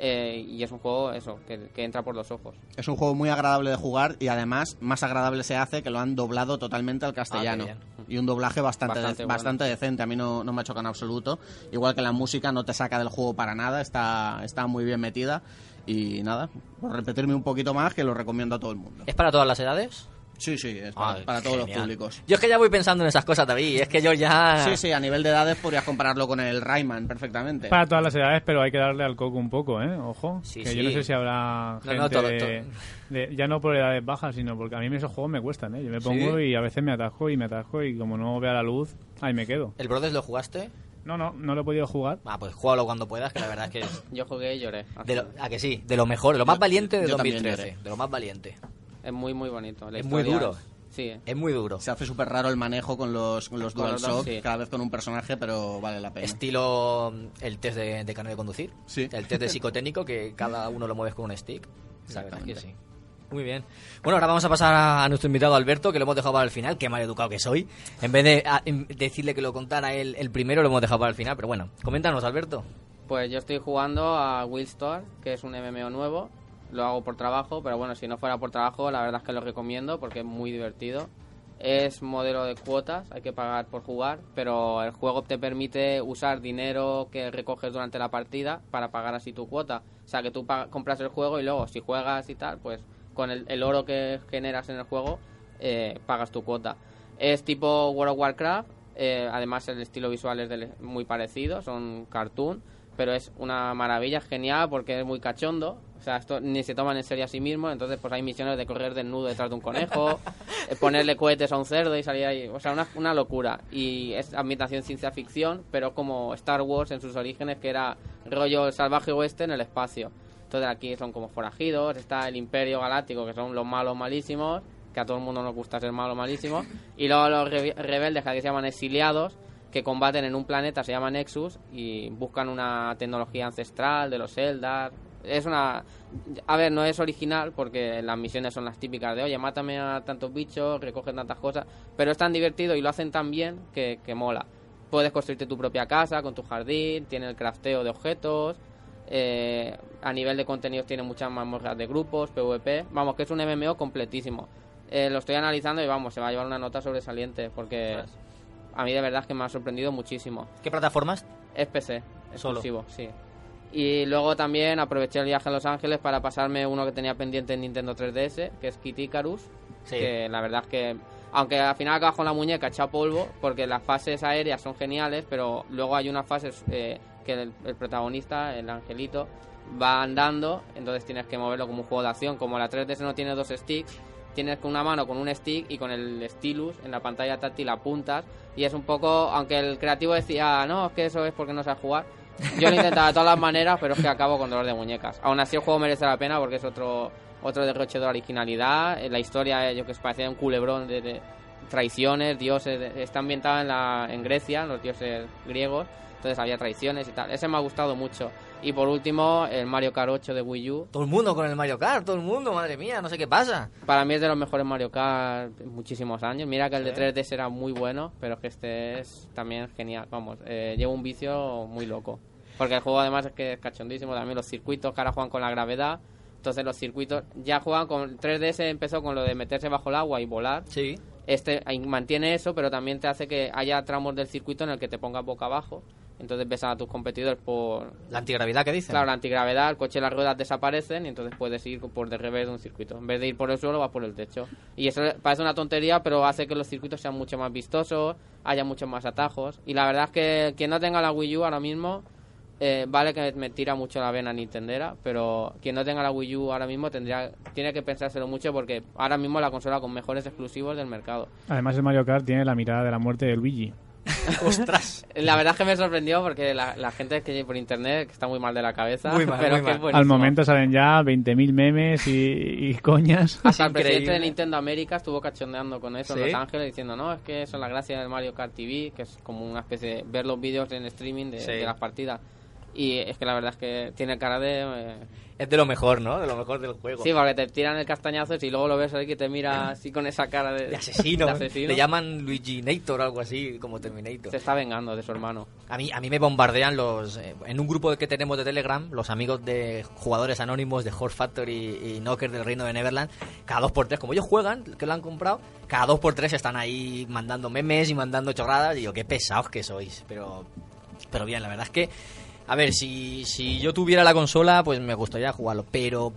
eh, y es un juego eso, que, que entra por los ojos. Es un juego muy agradable de jugar y además más agradable se hace que lo han doblado totalmente al castellano. Ah, y un doblaje bastante, Bastante de- bueno. bastante decente, a mí no, no me ha chocado en absoluto. Igual que la música no te saca del juego para nada, está, está muy bien metida. Y nada, por repetirme un poquito más, que lo recomiendo a todo el mundo. ¿Es para todas las edades? Sí, sí, es para, Ah, para todos los públicos. Yo es que ya voy pensando en esas cosas, David. Es que yo ya. Sí, sí, a nivel de edades podrías compararlo con el Rayman perfectamente. Para todas las edades, pero hay que darle al coco un poco, ¿eh? Ojo. Sí, que sí. yo no sé si habrá No, gente no, todo- de- todo. de- ya no por edades bajas, sino porque a mí esos juegos me cuestan, ¿eh? Yo me pongo ¿Sí? y a veces me atajo y me atajo y como no vea la luz, ahí me quedo. ¿El Brothers lo jugaste? No, no, no lo he podido jugar. Ah, pues júgalo cuando puedas, que la verdad es que. Yo jugué y lloré. De lo, a que sí, de lo mejor, de lo más valiente de yo también 2013. lloré. De lo más valiente. Es muy, muy bonito. La Es muy duro. Sí, Es muy duro. Se hace súper raro el manejo con los, con los dos, sí. cada vez con un personaje, pero vale la pena. Estilo mm, el test de, de carnet de conducir. Sí. El test de psicotécnico que cada uno lo mueves con un stick. La verdad es que Exactamente. sí. Muy bien. Bueno, ahora vamos a pasar a, nuestro invitado Alberto, que lo hemos dejado para el final. Qué mal educado que soy. En vez de a- en- decirle que lo contara él el primero, lo hemos dejado para el final. Pero bueno, coméntanos, Alberto. Pues yo estoy jugando a Willstar, que es un MMO nuevo. Lo hago por trabajo, pero bueno, si no fuera por trabajo, la verdad es que lo recomiendo porque es muy divertido. Es modelo de cuotas, hay que pagar por jugar, pero el juego te permite usar dinero que recoges durante la partida para pagar así tu cuota. O sea, que tú compras el juego y luego si juegas y tal, pues con el, el oro que generas en el juego, eh, pagas tu cuota. Es tipo World of Warcraft, eh, además el estilo visual es muy parecido, son cartoon, pero es una maravilla, genial porque es muy cachondo. O sea, esto ni se toman en serio a sí mismos, entonces pues hay misiones de correr desnudo detrás de un conejo, eh, ponerle cohetes a un cerdo y salir ahí. O sea, una, una locura. Y es ambientación ciencia ficción, pero como Star Wars en sus orígenes, que era rollo salvaje oeste en el espacio. Entonces aquí son como forajidos, está el Imperio Galáctico, que son los malos malísimos, que a todo el mundo nos gusta ser malo malísimo, y luego los re- rebeldes que aquí se llaman exiliados, que combaten en un planeta, se llama Nexus, y buscan una tecnología ancestral de los Eldar. Es una... A ver, no es original, porque las misiones son las típicas de, oye, mátame a tantos bichos, recogen tantas cosas, pero es tan divertido y lo hacen tan bien que, que mola. Puedes construirte tu propia casa con tu jardín, tiene el crafteo de objetos, eh, a nivel de contenidos tiene muchas mazmorras de grupos, PvP. Vamos, que es un MMO completísimo. Eh, lo estoy analizando y vamos, se va a llevar una nota sobresaliente porque a mí de verdad es que me ha sorprendido muchísimo. ¿Qué plataformas? Es PC, Solo. exclusivo, sí. Y luego también aproveché el viaje a Los Ángeles para pasarme uno que tenía pendiente en Nintendo 3DS, que es Kid Icarus. Sí. Que la verdad es que, aunque al final acabas con la muñeca echa polvo, porque las fases aéreas son geniales, pero luego hay unas fases eh, que el, el protagonista, el angelito, va andando, entonces tienes que moverlo como un juego de acción. Como la 3DS no tiene dos sticks, tienes con una mano con un stick y con el stylus en la pantalla táctil apuntas. Y es un poco, aunque el creativo decía, no, es que eso es porque no sabes jugar. Yo lo he intentado de todas las maneras, pero es que acabo con dolor de muñecas. Aún así el juego merece la pena porque es otro otro derroche de originalidad. Eh, La historia, eh, yo que os parecía un culebrón de, de traiciones, dioses. está ambientada en, la, en Grecia, los dioses griegos. Entonces había traiciones y tal. Ese me ha gustado mucho. Y por último, el Mario Kart 8 de Wii U. Todo el mundo con el Mario Kart, todo el mundo, madre mía, no sé qué pasa. Para mí es de los mejores Mario Kart en muchísimos años. Mira que el Sí. de 3DS era muy bueno, pero que este es también genial. Vamos, eh, llevo un vicio muy loco. Porque el juego además es que es cachondísimo. También los circuitos que ahora juegan con la gravedad. Entonces los circuitos ya juegan con... 3DS empezó con lo de meterse bajo el agua y volar. Sí. Este mantiene eso, pero también te hace que haya tramos del circuito en el que te pongas boca abajo Entonces ves a tus competidores por... La antigravedad que dice. Claro, la antigravedad, el coche y las ruedas desaparecen y entonces puedes ir por de revés de un circuito. En vez de ir por el suelo, vas por el techo. Y eso parece una tontería, pero hace que los circuitos sean mucho más vistosos, haya muchos más atajos. Y la verdad es que quien no tenga la Wii U ahora mismo, eh, vale que me tira mucho la vena Nintendera, pero quien no tenga la Wii U ahora mismo tendría tiene que pensárselo mucho porque ahora mismo es la consola con mejores exclusivos del mercado. Además, el Mario Kart tiene la mirada de la muerte de Luigi. Ostras. La verdad es que me sorprendió porque la, la gente que por internet que está muy mal de la cabeza, Muy mal, pero muy que es mal. buenísimo. Al momento salen ya 20.000 memes y, y coñas. Hasta el presidente de Nintendo América estuvo cachondeando con eso ¿Sí? en Los Ángeles diciendo, no, es que eso es la gracia del Mario Kart TV, que es como una especie de ver los vídeos en streaming de, Sí. de las partidas. Y es que la verdad es que tiene cara de... eh, Es de lo mejor, ¿no? De lo mejor del juego. Sí, porque te tiran el castañazo y luego lo ves ahí que te mira así con esa cara de, de asesino. de asesino. Le llaman Luigi Nator o algo así, como Terminator. Se está vengando de su hermano. A mí, a mí me bombardean los. eh, en un grupo que tenemos de Telegram, los amigos de jugadores anónimos de Horse Factory y Knocker del Reino de Neverland, cada dos por tres, como ellos juegan, que lo han comprado, cada dos por tres están ahí mandando memes y mandando chorradas. Y yo, qué pesados que sois. Pero, pero bien, la verdad es que. A ver, si, si yo tuviera la consola, pues me gustaría jugarlo. Pero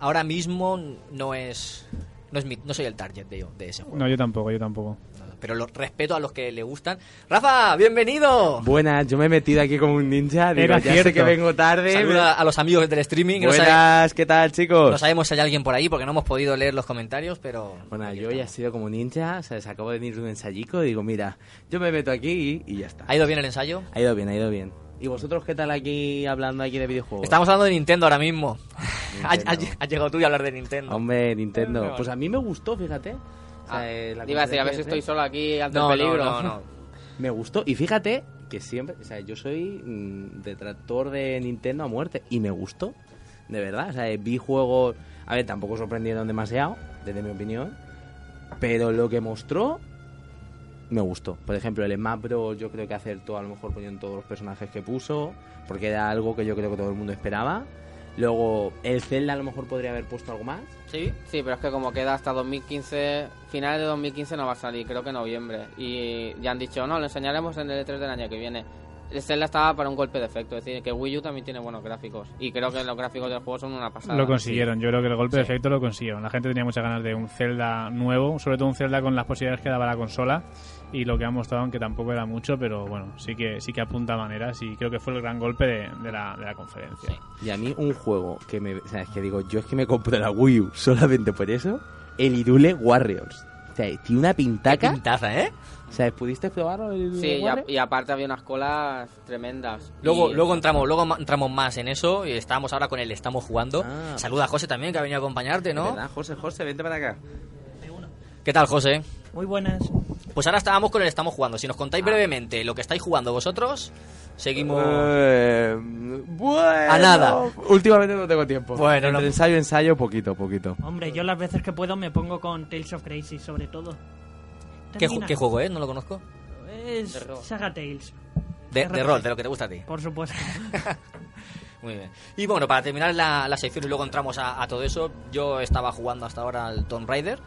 ahora mismo no es. No, es mi- no soy el target de, de ese juego. No, yo tampoco, yo tampoco. Pero lo respeto a los que le gustan. Rafa, bienvenido. Buenas, yo me he metido aquí como un ninja. Digo, Era ya sé cierto. que vengo tarde. Saluda a los amigos del streaming. que no sabe- Buenas, ¿qué tal, chicos? No sabemos si hay alguien por ahí porque no hemos podido leer los comentarios, pero... Bueno, yo ya he sido como ninja, o sea, se acabo de venir de un ensayico y digo, mira, yo me meto aquí y, y ya está. ¿Ha ido bien el ensayo? Ha ido bien, ha ido bien. ¿Y vosotros qué tal aquí hablando aquí de videojuegos? Estamos hablando de Nintendo ahora mismo. Nintendo. has- has llegado tú a hablar de Nintendo. Hombre, Nintendo. Pues a mí me gustó, fíjate. O sea, Ah, eh, la iba a decir, a ver si estoy solo aquí ante No, el peligro. no, no, no. Me gustó. Y fíjate que siempre, o sea, yo soy mm, detractor de Nintendo a muerte. Y me gustó. De verdad. O sea, eh, vi juegos. A ver, tampoco sorprendieron demasiado, desde mi opinión. Pero lo que mostró. Me gustó. Por ejemplo, el Bros. Yo creo que acertó a lo mejor poniendo todos los personajes que puso. Porque era algo que yo creo que todo el mundo esperaba. Luego, el Zelda a lo mejor podría haber puesto algo más. ¿Sí? Sí, pero es que como queda hasta 2015, finales de 2015 no va a salir, creo que noviembre. Y ya han dicho, no, lo enseñaremos en el E3 del año que viene. El Zelda estaba para un golpe de efecto, es decir, que Wii U también tiene buenos gráficos. Y creo que los gráficos del juego son una pasada. Lo consiguieron, yo creo que el golpe de efecto lo consiguieron. La gente tenía muchas ganas de un Zelda nuevo, sobre todo un Zelda con las posibilidades que daba la consola y lo que han mostrado, aunque tampoco era mucho, pero bueno, sí que sí que apunta maneras y creo que fue el gran golpe de, de la, de la conferencia. Y a mí un juego que me... O sea, es que digo, yo es que me compré la Wii U solamente por eso. El Irule Warriors. O sea, tiene una pintaca. Pintaza, ¿eh? O sea, ¿pudiste probarlo el Sí, y, a- y aparte había unas colas tremendas. Luego, Y- luego entramos, luego entramos más en eso y estamos ahora con el estamos jugando. Ah. Saluda a José también que ha venido a acompañarte, ¿no? ¿Verdad, José, José, vente para acá. ¿Qué tal, José? Muy buenas. Pues ahora estábamos con el estamos jugando. Si nos contáis brevemente lo que estáis jugando vosotros, seguimos. Eh, bueno. A nada. Últimamente no tengo tiempo. Bueno, Entre no- ensayo, ensayo, poquito, poquito. Hombre, yo las veces que puedo me pongo con Tales of Crazy, sobre todo. ¿Qué, ju- qué juego es? No lo conozco. Es De rol. Saga Tales, De, de rol, de lo que te gusta a ti. por supuesto. Muy bien. Y bueno, para terminar la, la sección y luego entramos a, a todo eso, yo estaba jugando hasta ahora al Tomb Raider,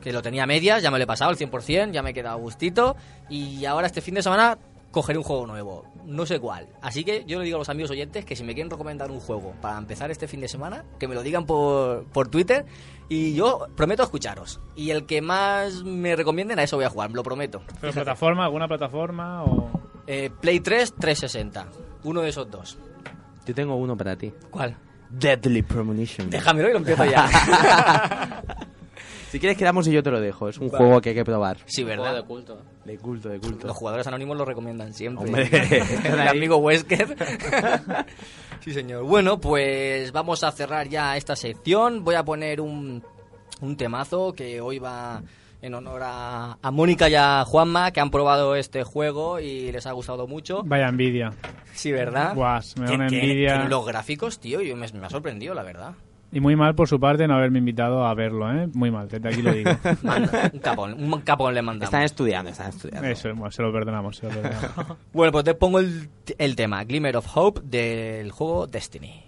que lo tenía a medias, ya me lo he pasado al 100%, ya me he quedado a gustito, y ahora este fin de semana cogeré un juego nuevo, no sé cuál. Así que yo le digo a los amigos oyentes que si me quieren recomendar un juego para empezar este fin de semana, que me lo digan por, por Twitter, y yo prometo escucharos. Y el que más me recomienden, a eso voy a jugar, lo prometo. ¿Pero plataforma, alguna plataforma o...? Eh, Play 3, 360, uno de esos dos. Yo tengo uno para ti. ¿Cuál? Deadly Premonition. Déjamelo y lo empiezo ya. Si quieres quedamos y yo te lo dejo. Es un juego que hay que probar. Sí, ¿verdad? de culto. De culto, de culto. Los jugadores anónimos lo recomiendan siempre. Hombre, el amigo Wesker. sí, señor. Bueno, pues vamos a cerrar ya esta sección. Voy a poner un, un temazo que hoy va en honor a, a Mónica y a Juanma, que han probado este juego y les ha gustado mucho. Vaya envidia. Sí, ¿verdad? Guas, me da una envidia. los gráficos, tío, yo me, me ha sorprendido, la verdad. Y muy mal por su parte no haberme invitado a verlo, ¿eh? Muy mal, desde aquí lo digo. Manda, un capón, un capón le mandamos. Están estudiando, están estudiando. Eso, bueno, se lo perdonamos, se lo perdonamos. Bueno, pues te pongo el, el tema, Glimmer of Hope, del juego Destiny.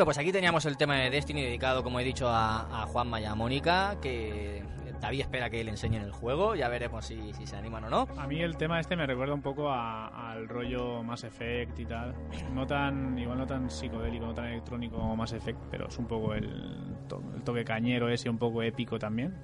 Bueno, pues aquí teníamos el tema de Destiny dedicado, como he dicho, a, a Juanma y a Mónica, que David espera que le enseñen el juego, ya veremos si, si se animan o no. A mí el tema este me recuerda un poco a- al rollo Mass Effect y tal. No tan, igual no tan psicodélico, no tan electrónico como Mass Effect, pero es un poco el, to- el toque cañero ese, un poco épico también.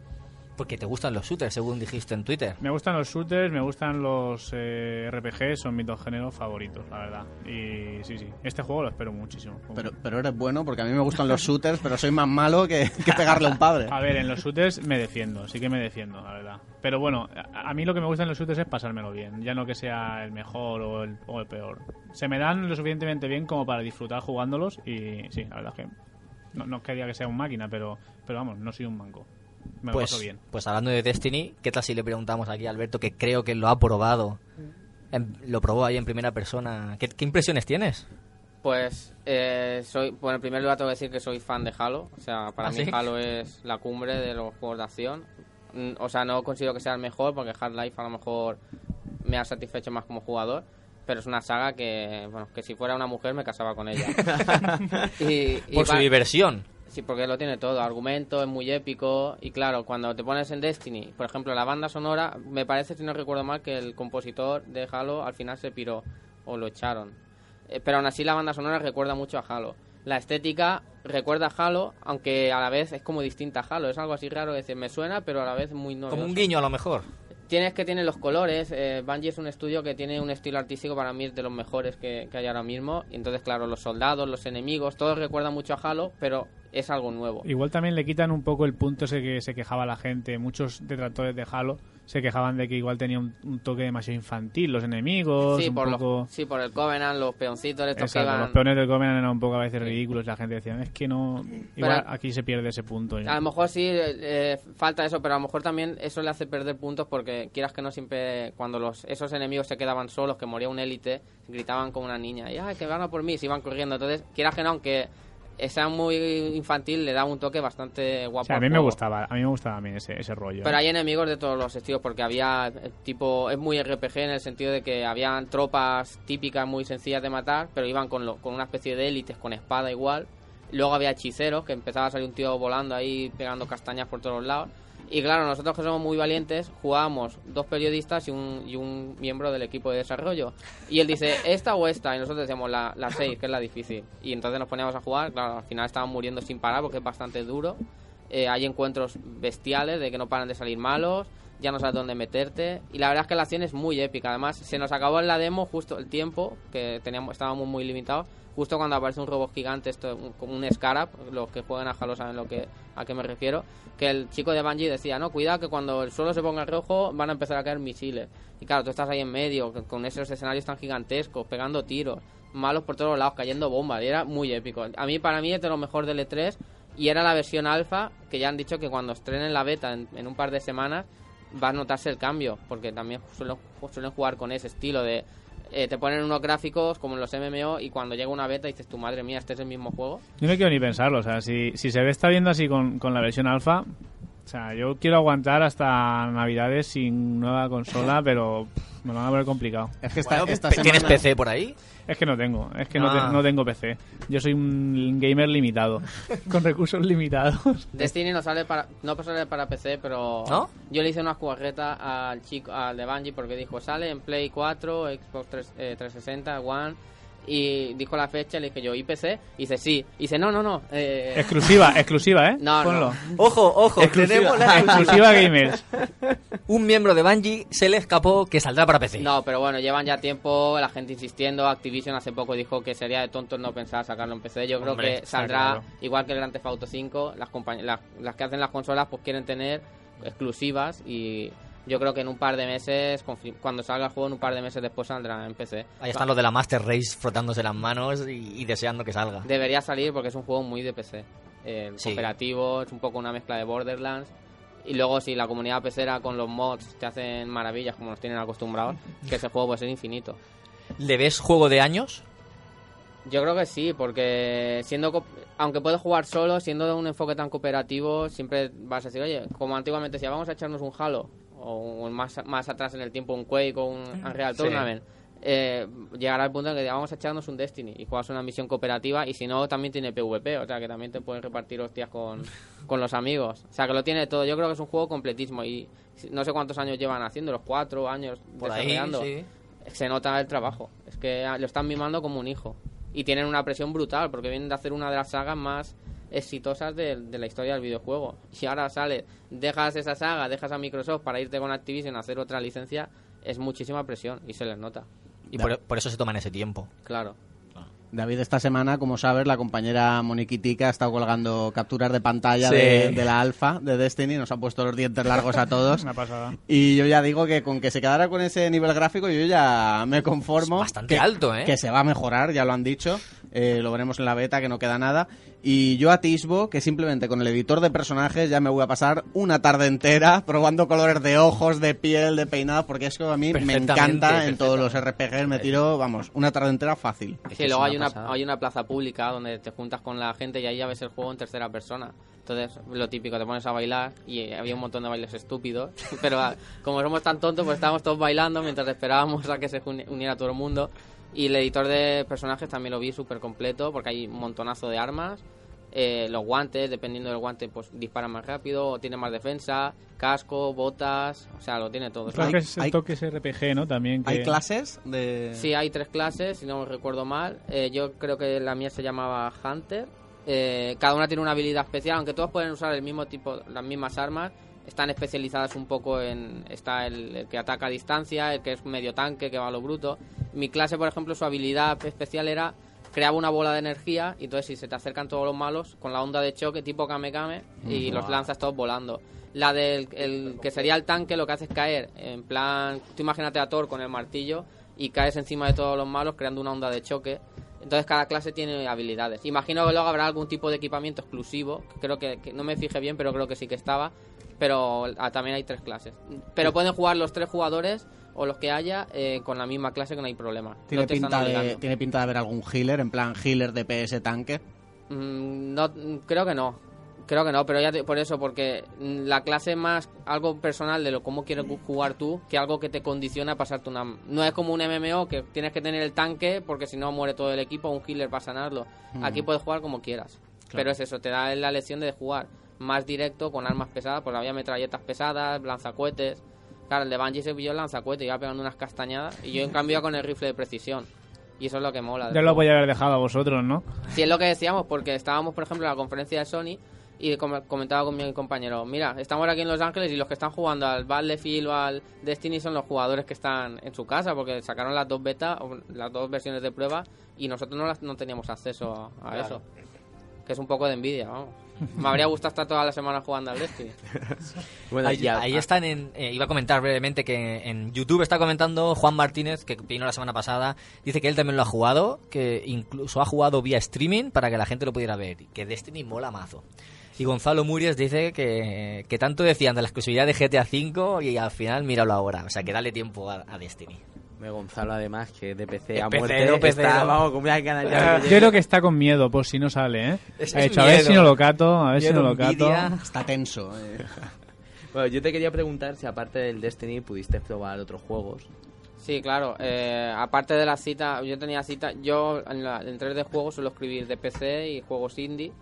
Porque te gustan los shooters, según dijiste en Twitter. Me gustan los shooters, me gustan los eh, RPG, son mis dos géneros favoritos, la verdad. Y sí, sí, este juego lo espero muchísimo. Pero, pero eres bueno porque a mí me gustan los shooters, pero soy más malo que, que pegarle a un padre. A ver, en los shooters me defiendo, sí que me defiendo, la verdad. Pero bueno, a, a mí lo que me gusta en los shooters es pasármelo bien, ya no que sea el mejor o el, o el peor. Se me dan lo suficientemente bien como para disfrutar jugándolos y sí, la verdad es que no, no es que diga que sea un máquina, pero, pero vamos, no soy un manco. Me lo paso Pues, bien. pues hablando de Destiny, ¿qué tal si le preguntamos aquí a Alberto, que creo que lo ha probado? Lo probó ahí en primera persona. ¿Qué, qué impresiones tienes? Pues eh, soy, bueno, en primer lugar tengo que decir que soy fan de Halo. O sea, para ¿Ah, mí sí? Halo es la cumbre de los juegos de acción. Mm, O sea, no considero que sea el mejor porque Half-Life a lo mejor me ha satisfecho más como jugador. Pero es una saga que, bueno, que si fuera una mujer me casaba con ella. y, y Por su diversión. Sí, porque lo tiene todo. Argumento, es muy épico. Y claro, cuando te pones en Destiny, por ejemplo, la banda sonora, me parece, si no recuerdo mal, que el compositor de Halo al final se piró o lo echaron. Eh, pero aún así la banda sonora recuerda mucho a Halo. La estética recuerda a Halo, aunque a la vez es como distinta a Halo. Es algo así raro, decir, me suena, pero a la vez muy novedoso. Como un guiño a lo mejor. Tienes que tiene los colores. Eh, Bungie es un estudio que tiene un estilo artístico para mí de los mejores que, que hay ahora mismo. Y entonces, claro, los soldados, los enemigos, todo recuerda mucho a Halo, pero es algo nuevo. Igual también le quitan un poco el punto ese que se quejaba la gente. Muchos detractores de Halo se quejaban de que igual tenía un, un toque demasiado infantil los enemigos, Sí un por, poco... los, sí, por el Covenant, los peoncitos estos Exacto, que iban... los peones del Covenant eran un poco a veces ridículos. La gente decía, es que no... Igual Pero- aquí se pierde ese punto. ya. A lo mejor sí eh, eh, falta eso, pero a lo mejor también eso le hace perder puntos porque quieras que no siempre cuando los esos enemigos se quedaban solos, que moría un élite, gritaban como una niña y ay que van a por mí, se iban corriendo. Entonces, quieras que no, aunque sea muy infantil, le da un toque bastante guapo. O sea, a mí me gustaba, a mí me gustaba también ese, ese rollo. Pero ¿eh? hay enemigos de todos los estilos, porque había eh, tipo. Es muy RPG en el sentido de que habían tropas típicas muy sencillas de matar, pero iban con, lo- con una especie de élites con espada igual. Luego había hechiceros, que empezaba a salir un tío volando ahí pegando castañas por todos lados. Y claro, nosotros que somos muy valientes, jugábamos dos periodistas y un, y un miembro del equipo de desarrollo. Y él dice, ¿esta o esta? Y nosotros decíamos, la, la 6, que es la difícil. Y entonces nos poníamos a jugar, claro, al final estaban muriendo sin parar porque es bastante duro. Eh, hay encuentros bestiales de que no paran de salir malos, ya no sabes dónde meterte. Y la verdad es que la acción es muy épica. Además, se nos acabó en la demo justo el tiempo, que teníamos estábamos muy limitados, justo cuando aparece un robot gigante, esto un- como un Scarab, los que juegan a Halo saben lo que, a qué me refiero, que el chico de Bungie decía, no, cuidado que cuando el suelo se ponga rojo van a empezar a caer misiles. Y claro, tú estás ahí en medio, con esos escenarios tan gigantescos, pegando tiros, malos por todos lados, cayendo bombas, y era muy épico. A mí, para mí, es de lo mejor del E3, y era la versión alfa, que ya han dicho que cuando estrenen la beta en, en un par de semanas, va a notarse el cambio, porque también suelen, jugar con ese estilo de... eh, te ponen unos gráficos como en los MMO y cuando llega una beta dices, tu madre mía, este es el mismo juego. Yo no quiero ni pensarlo, o sea, si, si se ve está viendo así con, con la versión alfa, o sea, yo quiero aguantar hasta Navidades sin nueva consola, pero pff, me lo van a poner complicado. Es que esta, Bueno, esta ¿Tienes PC por ahí? Es que no tengo, es que no, Ah. te- no tengo PC. Yo soy un gamer limitado, con recursos limitados. Destiny no sale para no sale para PC, pero ¿No? yo le hice una jugarreta al chico al de Bungie porque dijo, "Sale en Play 4, Xbox 3, eh, 360, One" y dijo la fecha, le dije yo, ¿y PC? Y dice, "Sí." Y dice, "No, no, no." eh, Exclusiva, exclusiva, ¿eh? No, no. Ojo, ojo, tenemos la Exclusiva gamers. Un miembro de Bungie se le escapó que saldrá para PC. No, pero bueno, llevan ya tiempo la gente insistiendo. Activision hace poco dijo que sería de tontos no pensar sacarlo en PC. Yo creo que saldrá claro. igual que el Grand Theft Auto 5. Las, las, las que hacen las consolas pues quieren tener exclusivas y yo creo que en un par de meses, cuando salga el juego, en un par de meses después saldrá en PC. Ahí están los de la Master Race frotándose las manos y, y deseando que salga. Debería salir porque es un juego muy de PC. Eh, Sí. Cooperativo, es un poco una mezcla de Borderlands. Y luego si la comunidad pecera con los mods te hacen maravillas como nos tienen acostumbrados, que ese juego puede ser infinito. ¿Le ves juego de años? Yo creo que sí, porque siendo aunque puedes jugar solo, siendo de un enfoque tan cooperativo, siempre vas a decir, oye, como antiguamente decía, vamos a echarnos un Halo, o un más, más atrás en el tiempo un Quake o un Unreal Sí. Tournament. eh, llegará al punto en que vamos a echarnos un Destiny y juegas una misión cooperativa y si no también tiene PvP, o sea que también te puedes repartir hostias con, con los amigos. O sea que lo tiene todo. Yo creo que es un juego completísimo y no sé cuántos años llevan haciendo, los cuatro años Por ahí, desarrollando. sí. Se nota el trabajo. Es que lo están mimando como un hijo. Y tienen una presión brutal porque vienen de hacer una de las sagas más exitosas de, de la historia del videojuego. Y ahora sale, dejas esa saga, dejas a Microsoft para irte con Activision a hacer otra licencia, es muchísima presión y se les nota. Y por, por eso se toman ese tiempo. Claro. David, esta semana, como sabes, la compañera Moniquitica ha estado colgando capturas de pantalla Sí. de, de la alfa de Destiny, nos ha puesto los dientes largos a todos. Una pasada. Y yo ya digo que con que se quedara con ese nivel gráfico yo ya me conformo. Es bastante que, alto, ¿eh? Que se va a mejorar, ya lo han dicho. Eh, lo veremos en la beta, que no queda nada. Y yo atisbo que simplemente con el editor de personajes ya me voy a pasar una tarde entera probando colores de ojos, de piel, de peinado, porque eso a mí me encanta en todos los RPGs. Me tiro, vamos, una tarde entera fácil. Es que Sí, es luego una hay una, hay una plaza pública donde te juntas con la gente y ahí ya ves el juego en tercera persona. Entonces, lo típico, te pones a bailar y había un montón de bailes estúpidos. Pero ah, como somos tan tontos, pues estábamos todos bailando mientras esperábamos a que se uni- uniera todo el mundo. Y el editor de personajes también lo vi súper completo porque hay un montonazo de armas. Eh, los guantes, dependiendo del guante, pues dispara más rápido, o tiene más defensa, casco, botas, o sea, lo tiene todo. Hay- que es el hay- toque RPG, ¿no? También que... ¿Hay clases de...? Sí, hay tres clases, si no me recuerdo mal. Eh, yo creo que la mía se llamaba Hunter. Eh, cada una tiene una habilidad especial, aunque todos pueden usar el mismo tipo, las mismas armas. Están especializadas un poco en. Está el, el que ataca a distancia, el que es medio tanque, que va a lo bruto. Mi clase, por ejemplo, su habilidad especial era. Creaba una bola de energía y entonces si se te acercan todos los malos con la onda de choque tipo Kame Kame y los lanzas todos volando. La del el que sería el tanque lo que hace es caer en plan, tú imagínate a Thor con el martillo y caes encima de todos los malos creando una onda de choque. Entonces cada clase tiene habilidades. Imagino que luego habrá algún tipo de equipamiento exclusivo. Creo que, que no me fijé bien, pero creo que sí que estaba. Pero ah, también hay tres clases. Pero pueden jugar los tres jugadores o los que haya eh, con la misma clase que no hay problema. Tiene, No pinta de, tiene pinta de haber algún healer, en plan healer de PS tanque. Mm, no, mm, creo que no. Creo que no, pero ya te- por eso, porque mm, la clase es más algo personal de lo cómo quieres jugar tú que algo que te condiciona a pasarte una... No es como un MMO que tienes que tener el tanque porque si no muere todo el equipo, un healer para sanarlo. Aquí puedes jugar como quieras. Pero es eso, te da la lección de jugar más directo con armas pesadas, porque había metralletas pesadas, lanzacohetes. Claro, el de Bungie se pilló el lanzacohete, iba pegando unas castañadas y yo en cambio iba con el rifle de precisión. Y eso es lo que mola. Ya lo voy a haber dejado a vosotros, ¿no? Sí, es lo que decíamos, porque estábamos, por ejemplo, en la conferencia de Sony y com- comentaba con mi compañero, mira, estamos aquí en Los Ángeles y los que están jugando al Battlefield o al Destiny son los jugadores que están en su casa, porque sacaron las dos betas, o las dos versiones de prueba, y nosotros no, las- no teníamos acceso a, a eso. Que es un poco de envidia, vamos. Me habría gustado estar toda la semana jugando al Destiny. Bueno, ahí, ya- ahí ah, están en. eh, iba a comentar brevemente que en YouTube está comentando Juan Martínez, que vino la semana pasada. Dice que él también lo ha jugado, que incluso ha jugado vía streaming para que la gente lo pudiera ver. y Que Destiny mola mazo. Y Gonzalo Muries dice que, que tanto decían de la exclusividad de GTA V y al final míralo ahora. O sea, que dale tiempo a, a Destiny. Me Gonzalo, además, que de PC Es a pecero, muerte. pecero. está, vamos, con unas ganas ya de Yo creo que está con miedo por si no sale, ¿eh? Es- ha es dicho, a ver si no lo cato, a ver si Miedo, no lo cato. envidia. Está tenso. eh. Bueno, yo te quería preguntar si aparte del Destiny pudiste probar otros juegos. Sí, claro. eh, aparte de la cita, yo tenía cita. Yo en, la, en 3D juegos suelo escribir de PC y juegos indie.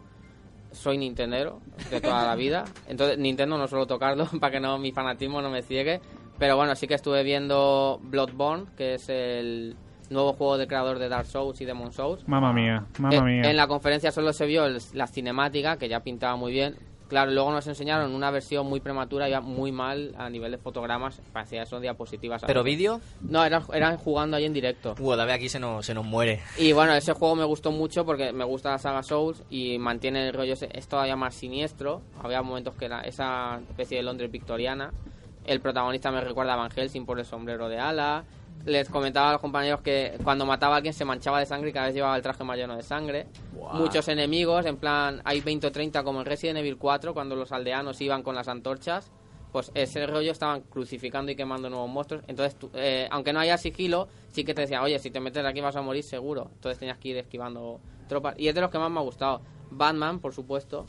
Soy Nintendero de toda la vida. Entonces, Nintendo no suelo tocarlo para que no mi fanatismo no me ciegue. Pero bueno, sí que estuve viendo Bloodborne, que es el nuevo juego de creador de Dark Souls y Demon Souls. Mamma mía, mamma En- mía. En la conferencia solo se vio el- la cinemática, que ya pintaba muy bien. Claro, luego nos enseñaron una versión muy prematura, ya muy mal a nivel de fotogramas. Parecía eso diapositivas. ¿Pero vídeo? No, eran, eran jugando ahí en directo. Uh, David aquí se nos, se nos muere. Y bueno, ese juego me gustó mucho porque me gusta la saga Souls y mantiene el rollo, es todavía más siniestro. Había momentos que era esa especie de Londres victoriana. El protagonista me recuerda a Van Helsing por el sombrero de ala. Les comentaba a los compañeros que cuando mataba a alguien se manchaba de sangre y cada vez llevaba el traje más lleno de sangre. Muchos enemigos, en plan, hay 20 o 30 como en Resident Evil 4 cuando los aldeanos iban con las antorchas. Pues ese rollo estaban crucificando y quemando nuevos monstruos. Entonces, tú- eh, aunque no haya sigilo, sí que te decían, oye, si te metes aquí vas a morir seguro. Entonces tenías que ir esquivando tropas. Y es de los que más me ha gustado. Batman, por supuesto.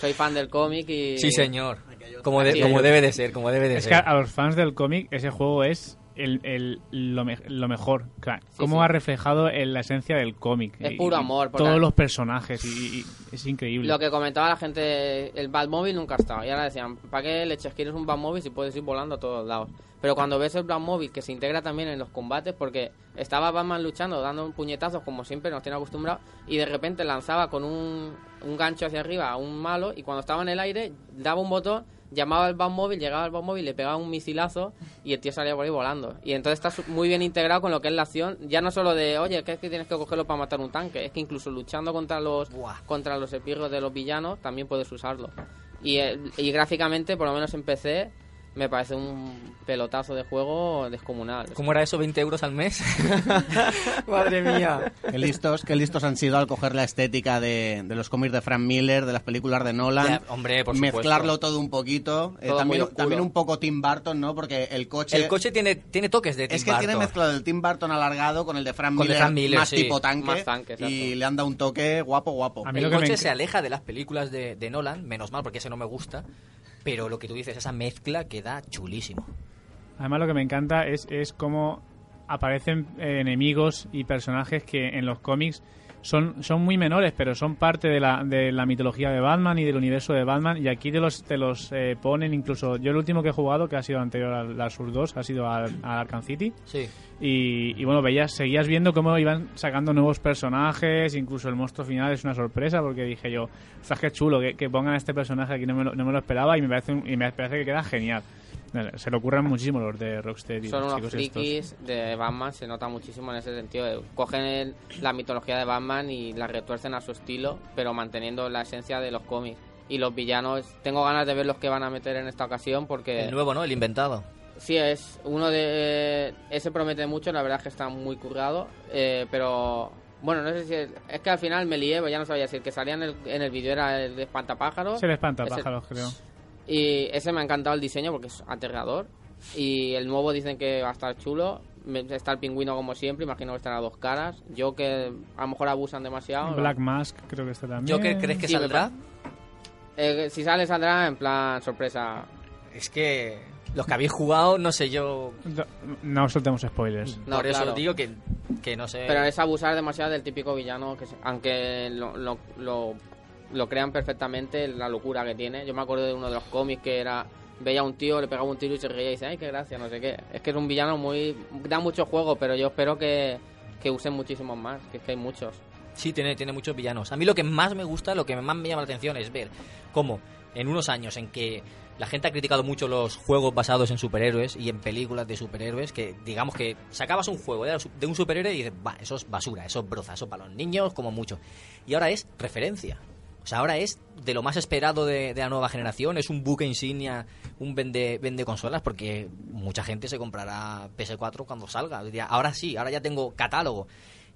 Soy fan del cómic y... Sí, señor. Como, de- como debe de ser, como debe de Es que ser. a los fans del cómic ese juego es el, el- lo, me- lo mejor. Claro, cómo ha reflejado en la esencia del cómic. Es Y- puro amor, Todos los personajes. Y, y es increíble. Lo que comentaba la gente, el Batmóvil nunca ha estado. Y ahora decían, ¿para qué leches quieres un Batmóvil si puedes ir volando a todos lados? Pero cuando ves el Batmóvil que se integra también en los combates, porque estaba Batman luchando, dando puñetazos como siempre nos tiene acostumbrados, y de repente lanzaba con un, un gancho hacia arriba a un malo, y cuando estaba en el aire, daba un botón, llamaba al Batmóvil, llegaba al Batmóvil, le pegaba un misilazo, y el tío salía por ahí volando. Y entonces está muy bien integrado con lo que es la acción, ya no solo de, oye, que es que tienes que cogerlo para matar un tanque, es que incluso luchando contra los, contra los espirros de los villanos, también puedes usarlo. Y, y gráficamente, por lo menos en PC, me parece un pelotazo de juego descomunal. ¿Cómo era eso? ¿20 euros al mes? Madre mía. Qué listos, qué listos han sido al coger la estética de, de los cómics de Frank Miller, de las películas de Nolan. Ya, hombre, por supuesto. Mezclarlo todo un poquito. Eh, también, un poco Tim Burton, ¿no? Porque el coche... El coche tiene, tiene toques de Tim Es que tiene mezclado el Tim Burton alargado con el de Frank Con el de Miller, Frank Miller, más sí. tipo tanque, Más tanque, exacto. y le han dado un toque guapo, guapo. el coche se aleja de las películas de, de Nolan, menos mal porque ese no me gusta, pero lo que tú dices, esa mezcla queda chulísimo. Además, lo que me encanta es, es cómo aparecen eh, enemigos y personajes que en los cómics son, son muy menores, pero son parte de la, de la mitología de Batman y del universo de Batman. Y aquí te los, te los eh, ponen, incluso yo el último que he jugado, que ha sido anterior al, al Sur 2, ha sido al, al Arkham City. Sí. Y, y bueno, veías, seguías viendo cómo iban sacando nuevos personajes, incluso el monstruo final es una sorpresa, porque dije yo, ostras, qué chulo que, que pongan a este personaje aquí, no me lo, no me lo esperaba y me parece, y me parece que queda genial. Se le ocurren muchísimo los de Rocksteady. Son los unos estos. frikis de Batman, se nota muchísimo en ese sentido. de- Cogen el- la mitología de Batman y la retuercen a su estilo, pero manteniendo la esencia de los cómics. Y los villanos, tengo ganas de ver los que van a meter en esta ocasión porque... El nuevo, ¿no? El inventado. Sí, es uno de... Ese promete mucho, la verdad es que está muy currado, eh, pero... Bueno, no sé si... Es, es que al final me lié, pues ya no sabía si el que salía en el, en el vídeo era el de Espantapájaros. Es el espantapájaros, creo. Y ese me ha encantado el diseño porque es aterrador. Y el nuevo dicen que va a estar chulo. Me- Está el pingüino como siempre, imagino que estará a dos caras. Yo que a lo mejor abusan demasiado. Black Mask creo que está también. ¿Joker crees que Sí, saldrá? Eh, si sale, saldrá en plan sorpresa. Es que los que habéis jugado, no sé yo... No, no soltemos spoilers. No, por eso claro. digo que, que no sé... Pero es abusar demasiado del típico villano, que se- aunque lo, lo, lo, lo crean perfectamente, la locura que tiene. Yo me acuerdo de uno de los cómics que era... Veía a un tío, le pegaba un tiro y se reía y dice, ay, qué gracia, no sé qué. Es que es un villano muy... Da mucho juego, pero yo espero que, que usen muchísimos más, que es que hay muchos. Sí, tiene, tiene muchos villanos. A mí lo que más me gusta, lo que más me llama la atención es ver cómo en unos años en que la gente ha criticado mucho los juegos basados en superhéroes y en películas de superhéroes, que digamos que sacabas un juego de un superhéroe y dices, va, eso es basura, eso es broza, eso es para los niños como mucho. Y ahora es referencia. O sea, ahora es de lo más esperado de, de la nueva generación, es un buque insignia, un vende, vende consolas, porque mucha gente se comprará PS4 cuando salga. Ahora sí, ahora ya tengo catálogo.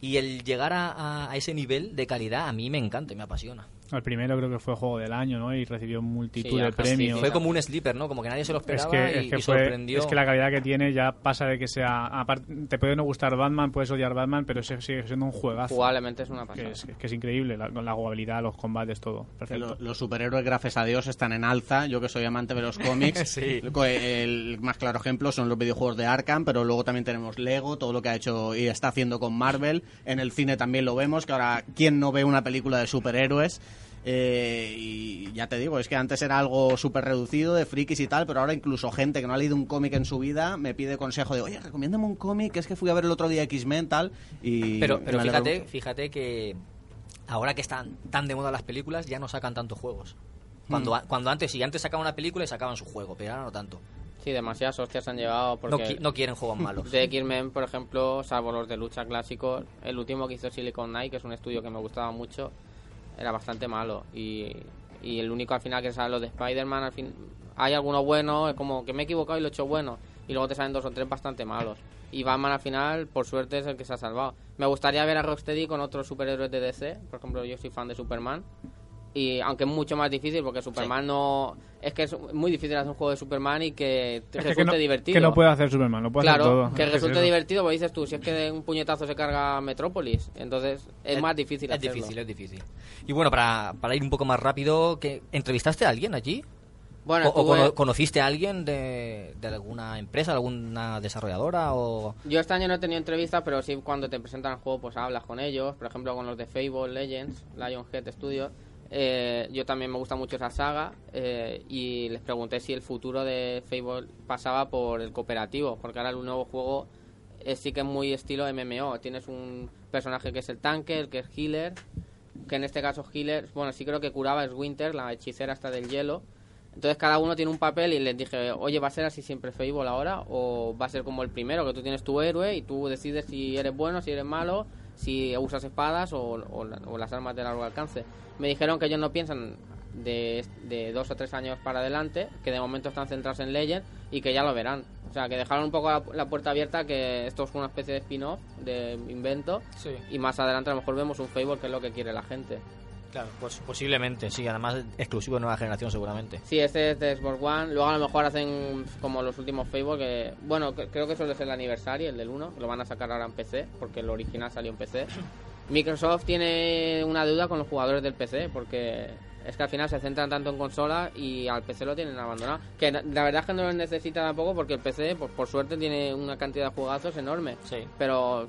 Y el llegar a- a ese nivel de calidad a mí me encanta y me apasiona. El primero creo que fue juego del año, ¿no? Y recibió multitud Sí, de premios. Fue como un sleeper, ¿no? Como que nadie se lo Es esperaba que, y, es, que y fue- sorprendió. es que la calidad que tiene ya pasa de que sea. aparte, te puede no gustar Batman, puedes odiar Batman, pero sigue siendo un juegazo. Jugablemente es una pasada. Que es, que es increíble, la, con la jugabilidad, los combates, todo. Perfecto. lo- los superhéroes, gracias a Dios, están en alza. Yo que soy amante de los cómics, Sí. el más claro ejemplo son los videojuegos de Arkham, pero luego también tenemos Lego, todo lo que ha hecho y está haciendo con Marvel. En el cine también lo vemos, que ahora, ¿quién no ve una película de superhéroes? Eh, y ya te digo, es que antes era algo súper reducido de frikis y tal, pero ahora incluso gente que no ha leído un cómic en su vida me pide consejo de, oye, recomiéndame un cómic, que es que fui a ver el otro día X-Men tal. Y Pero, y pero fíjate, mucho. fíjate que ahora que están tan de moda las películas ya no sacan tantos juegos. Cuando, Mm. a- cuando antes, sí, antes sacaban una película y sacaban su juego, pero ahora no tanto. Sí, demasiadas hostias han llevado porque... No, qui- no quieren juegos malos. De X-Men, por ejemplo, salvo los de lucha clásicos, el último que hizo Silicon Knight, que es un estudio que me gustaba mucho, era bastante malo. Y, y el único al final que sale los de Spider-Man, al fin, hay algunos buenos, es como que me he equivocado y lo he hecho bueno. Y luego te salen dos o tres bastante malos. Y Batman al final, por suerte, es el que se ha salvado. Me gustaría ver a Rocksteady con otros superhéroes de DC. Por ejemplo, yo soy fan de Superman. Y aunque es mucho más difícil porque Superman no... Es que es muy difícil hacer un juego de Superman y que te Es que resulte no, divertido. que no puede hacer Superman, lo puede Claro, hacer todo. que Es resulte divertido, porque dices tú, si es que de un puñetazo se carga Metrópolis, entonces es, más difícil Es hacerlo. difícil, es difícil. Y bueno, para, para ir un poco más rápido, que ¿entrevistaste a alguien allí? Bueno, ¿O, estuve- conociste a alguien de, de alguna empresa, alguna desarrolladora o...? Yo este año no he tenido entrevistas, pero sí cuando te presentan el juego, pues hablas con ellos. Por ejemplo, con los de Fable Legends, Lionhead Studios. Eh, yo también me gusta mucho esa saga eh, y les pregunté si el futuro de Fable pasaba por el cooperativo, porque ahora el nuevo juego es, sí que es muy estilo MMO. Tienes un personaje que es el tanque, el que es healer, que en este caso healer, bueno, sí creo que curaba es Winter, la hechicera hasta del hielo. Entonces cada uno tiene un papel y les dije, oye, ¿va a ser así siempre Fable ahora? ¿O va a ser como el primero, que tú tienes tu héroe y tú decides si eres bueno, si eres malo, si usas espadas o, o la- o las armas de largo alcance? Me dijeron que ellos no piensan de, de dos o tres años para adelante, que de momento están centrados en Legend y que ya lo verán. O sea, que dejaron un poco la, la puerta abierta que esto es una especie de spin-off, de invento, Sí. y más adelante a lo mejor vemos un Fable que es lo que quiere la gente. Claro, pues posiblemente, sí, además exclusivo de nueva generación seguramente. Sí, este es de Xbox One. Luego a lo mejor hacen como los últimos Fable que... Bueno, creo que suele ser el aniversario, el del 1. que Lo van a sacar ahora en PC, porque el original salió en PC. Microsoft tiene una deuda con los jugadores del PC, porque es que al final se centran tanto en consola y al PC lo tienen abandonado. Que la verdad es que no lo necesita tampoco, porque el PC, pues, por suerte, tiene una cantidad de juegazos enorme. Sí. Pero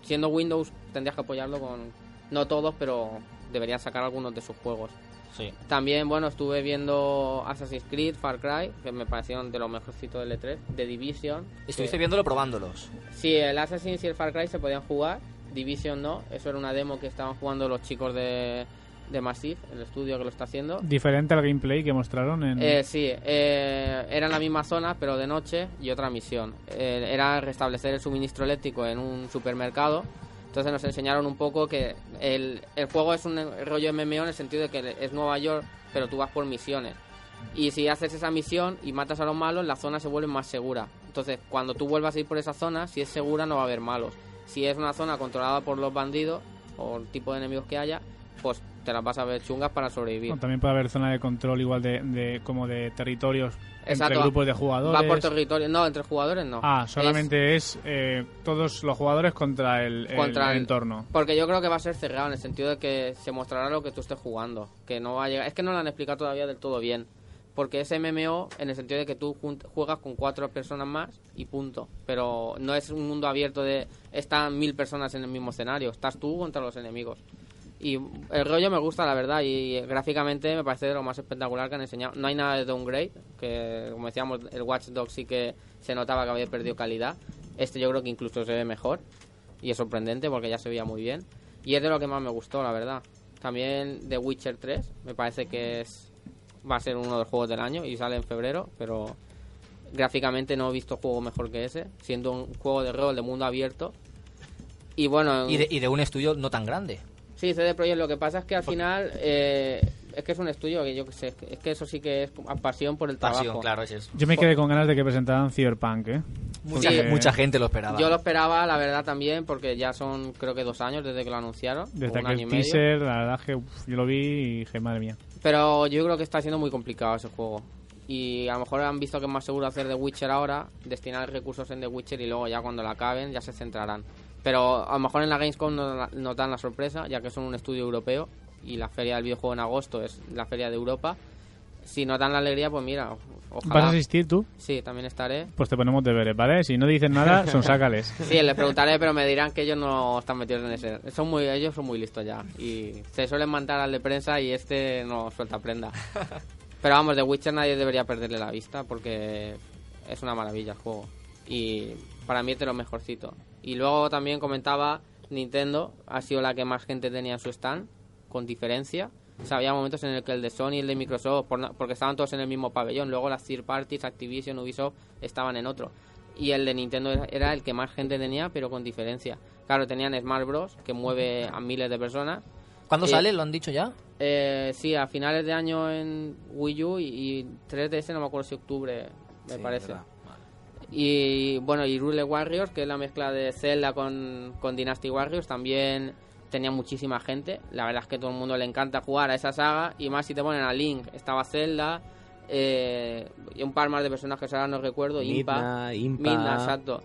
siendo Windows tendrías que apoyarlo con... No todos, pero deberían sacar algunos de sus juegos. Sí. También, bueno, estuve viendo Assassin's Creed, Far Cry, que me parecieron de los mejorcitos del E3, The Division. Estuviste que- viéndolo probándolos. Sí, el Assassin's y el Far Cry se podían jugar, Division no, eso era una demo que estaban jugando los chicos de, de Massive, el estudio que lo está haciendo. Diferente al gameplay que mostraron en... Eh, sí, eh, era en la misma zona, pero de noche y otra misión. Eh, era restablecer el suministro eléctrico en un supermercado. Entonces nos enseñaron un poco que el, el juego es un rollo MMO en el sentido de que es Nueva York, pero tú vas por misiones. Y si haces esa misión y matas a los malos, la zona se vuelve más segura. Entonces, cuando tú vuelvas a ir por esa zona, si es segura no va a haber malos. Si es una zona controlada por los bandidos o el tipo de enemigos que haya, pues te las vas a ver chungas para sobrevivir. También puede haber zona de control igual de, de como de territorios Exacto. entre grupos de jugadores. Va por territorio. No, entre jugadores no. Ah, solamente es, eh, todos los jugadores contra el, el- Contra el el- entorno. Porque yo creo que va a ser cerrado en el sentido de que se mostrará lo que tú estés jugando. Que no va a llegar. Es que no lo han explicado todavía del todo bien. Porque es MMO en el sentido de que tú juegas con cuatro personas más y punto. Pero no es un mundo abierto de están mil personas en el mismo escenario. Estás tú contra los enemigos. Y el rollo me gusta, la verdad, y gráficamente me parece de lo más espectacular que han enseñado. No hay nada de downgrade, que como decíamos, el Watch Dogs sí que se notaba que había perdido calidad. Este yo creo que incluso se ve mejor, y es sorprendente porque ya se veía muy bien. Y es de lo que más me gustó, la verdad. También The Witcher 3, me parece que es va a ser uno de los juegos del año y sale en febrero, pero gráficamente no he visto juego mejor que ese, siendo un juego de rol de mundo abierto. Y bueno, Y de, y de un estudio no tan grande. Sí, CD Projekt, lo que pasa es que al final eh, es que es un estudio que yo que sé, es que eso sí que es pasión por el Pasión, trabajo. claro, es eso. Yo me quedé con ganas de que presentaran Cyberpunk, ¿eh? Mucha, ge- mucha gente lo esperaba. Yo lo esperaba, la verdad, también, porque ya son creo que dos años desde que lo anunciaron. Desde aquel medio. teaser, la verdad que uf, yo lo vi y dije, madre mía. Pero yo creo que está siendo muy complicado ese juego. Y a lo mejor han visto que es más seguro hacer The Witcher ahora, destinar recursos en The Witcher y luego ya cuando la acaben ya se centrarán. Pero a lo mejor en la Gamescom no- nos dan la sorpresa, ya que son un estudio europeo y la feria del videojuego en agosto es la feria de Europa. Si nos dan la alegría, pues mira, ojalá. ¿Vas a asistir tú? Sí, también estaré. Pues te ponemos deberes, ¿vale? Si no dicen nada, son sácales. Sí, les preguntaré, pero me dirán que ellos no están metidos en ese. Son muy, ellos son muy listos ya. Y se suelen mandar al de prensa y este no suelta prenda. Pero vamos, de Witcher nadie debería perderle la vista porque es una maravilla el juego. Y para mí es de lo mejorcito. Y luego también comentaba, Nintendo ha sido la que más gente tenía en su stand, con diferencia. O sea, había momentos en el que el de Sony y el de Microsoft, por porque estaban todos en el mismo pabellón. Luego las third parties, Activision, Ubisoft, estaban en otro. Y el de Nintendo era- era el que más gente tenía, pero con diferencia. Claro, tenían Smart Bros, que mueve a miles de personas. ¿Cuándo Eh, sale? ¿Lo han dicho ya? Eh, sí, a finales de año en Wii U y, y 3DS, no me acuerdo si octubre, me Sí, parece. verdad. Y bueno, y Rule Warriors, que es la mezcla de Zelda con, con Dynasty Warriors, también tenía muchísima gente. La verdad es que a todo el mundo le encanta jugar a esa saga. Y más si te ponen a Link, estaba Zelda, eh, y un par más de personajes, ahora no recuerdo, Impa. Midna, Impa. Midna, exacto.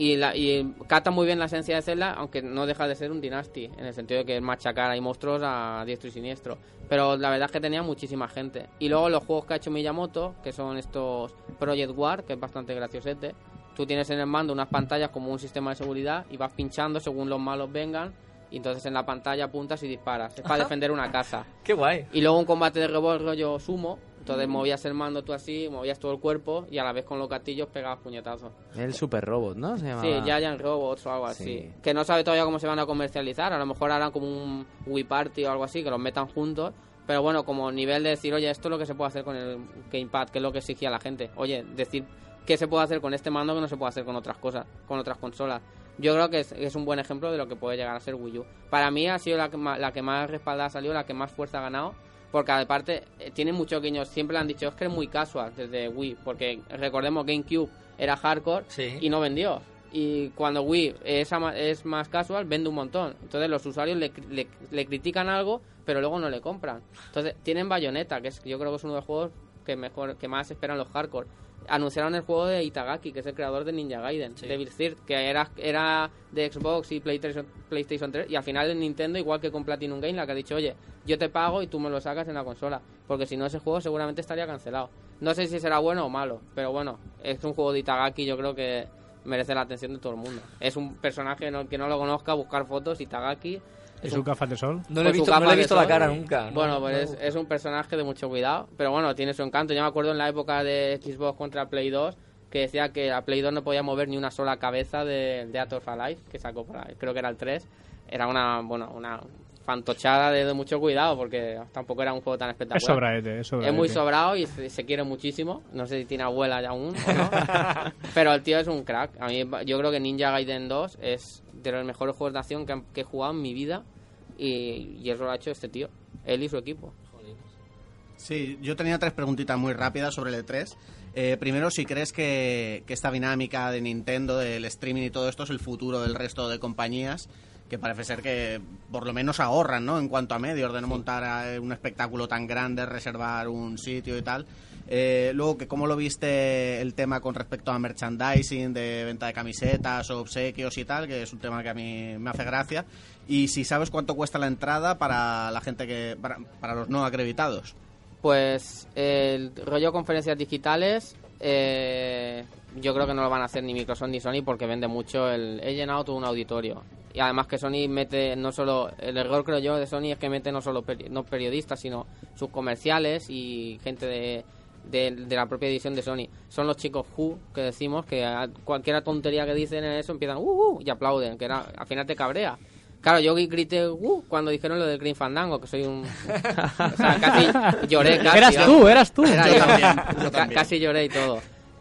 Y, la, y cata muy bien la esencia de Zelda, aunque no deja de ser un Dynasty, en el sentido de que es machacar ahí monstruos a diestro y siniestro. Pero la verdad es que tenía muchísima gente. Y luego los juegos que ha hecho Miyamoto, que son estos Project War, que es bastante graciosete. Tú tienes en el mando unas pantallas como un sistema de seguridad y vas pinchando según los malos vengan. Y entonces en la pantalla apuntas y disparas. Es para defender una casa. Qué guay. Y luego un combate de revólver rollo sumo. Entonces movías el mando tú así, movías todo el cuerpo y a la vez con los gatillos pegabas puñetazos. El Super Robot, ¿no? Se llamaba. Sí, Giant Robots o algo Sí. así. Que no sabe todavía cómo se van a comercializar. A lo mejor harán como un Wii Party o algo así, que los metan juntos. Pero bueno, como nivel de decir, oye, esto es lo que se puede hacer con el Gamepad, que es lo que exigía la gente. Oye, decir qué se puede hacer con este mando que no se puede hacer con otras cosas, con otras consolas. Yo creo que es, es un buen ejemplo de lo que puede llegar a ser Wii U. Para mí ha sido la que más, la que más respaldada ha salido, la que más fuerza ha ganado. Porque aparte eh, tiene muchos guiños, siempre le han dicho, es que es muy casual desde Wii. Porque recordemos, GameCube era hardcore Sí. y no vendió. Y cuando Wii es, es más casual, vende un montón. Entonces los usuarios le, cri- le, le critican algo, pero luego no le compran. Entonces tienen Bayonetta, que es, yo creo que es uno de los juegos que mejor que más esperan los hardcore. Anunciaron el juego de Itagaki, que es el creador de Ninja Gaiden, Devil Third, que era, era de Xbox y PlayStation, PlayStation 3, y al final en Nintendo, igual que con Platinum Game, la que ha dicho, oye, yo te pago y tú me lo sacas en la consola, porque si no ese juego seguramente estaría cancelado. No sé si será bueno o malo, pero bueno, es un juego de Itagaki, yo creo que merece la atención de todo el mundo. Es un personaje no- que no lo conozca, buscar fotos, Itagaki. ¿Y es un- gafas de sol? No le he visto, no le capa he de visto la sol. cara nunca. ¿no? Bueno, pues No. es, es un personaje de mucho cuidado, pero bueno, tiene su encanto. Yo me acuerdo en la época de Xbox contra Play 2 que decía que la Play 2 no podía mover ni una sola cabeza de, de Art of Alive, que sacó para, creo que era el 3. Era una, bueno, una fantochada de, de mucho cuidado porque tampoco era un juego tan Es espectacular. sobraete, es sobraete. Es muy sobrado y se, se quiere muchísimo. No sé si tiene abuela ya aún o no. Pero el tío es un crack. A mí, yo creo que Ninja Gaiden 2 es de los mejores juegos de acción que, que he jugado en mi vida. Y, y eso lo ha hecho este tío. Él y su equipo. Sí, yo tenía tres preguntitas muy rápidas sobre el E3. Eh, primero, si crees que, que esta dinámica de Nintendo, del streaming y todo esto es el futuro del resto de compañías, que parece ser que por lo menos ahorran, ¿no? En cuanto a medios, de no montar un espectáculo tan grande, reservar un sitio y tal. Eh, luego, que ¿cómo lo viste el tema con respecto a merchandising, de venta de camisetas o obsequios y tal? Que es un tema que a mí me hace gracia. Y si sabes cuánto cuesta la entrada para la gente que... para, para los no acreditados. Pues el rollo conferencias digitales, eh, yo creo que no lo van a hacer ni Microsoft ni Sony porque vende mucho. El, he llenado todo un auditorio. Y además que Sony mete no solo. El error, creo yo, de Sony es que mete no solo peri- no periodistas, sino sus comerciales y gente de, de, la propia edición de Sony. Son los chicos Who que decimos que a cualquier tontería que dicen en eso empiezan uh, uh, y aplauden, que al final te cabrea. Claro, yo grité uh, cuando dijeron lo del Green Fandango, que soy un. o sea, casi lloré. Casi, Eras tú, eras tú. Era Yo yo. también, yo Ca- también. Casi lloré y todo.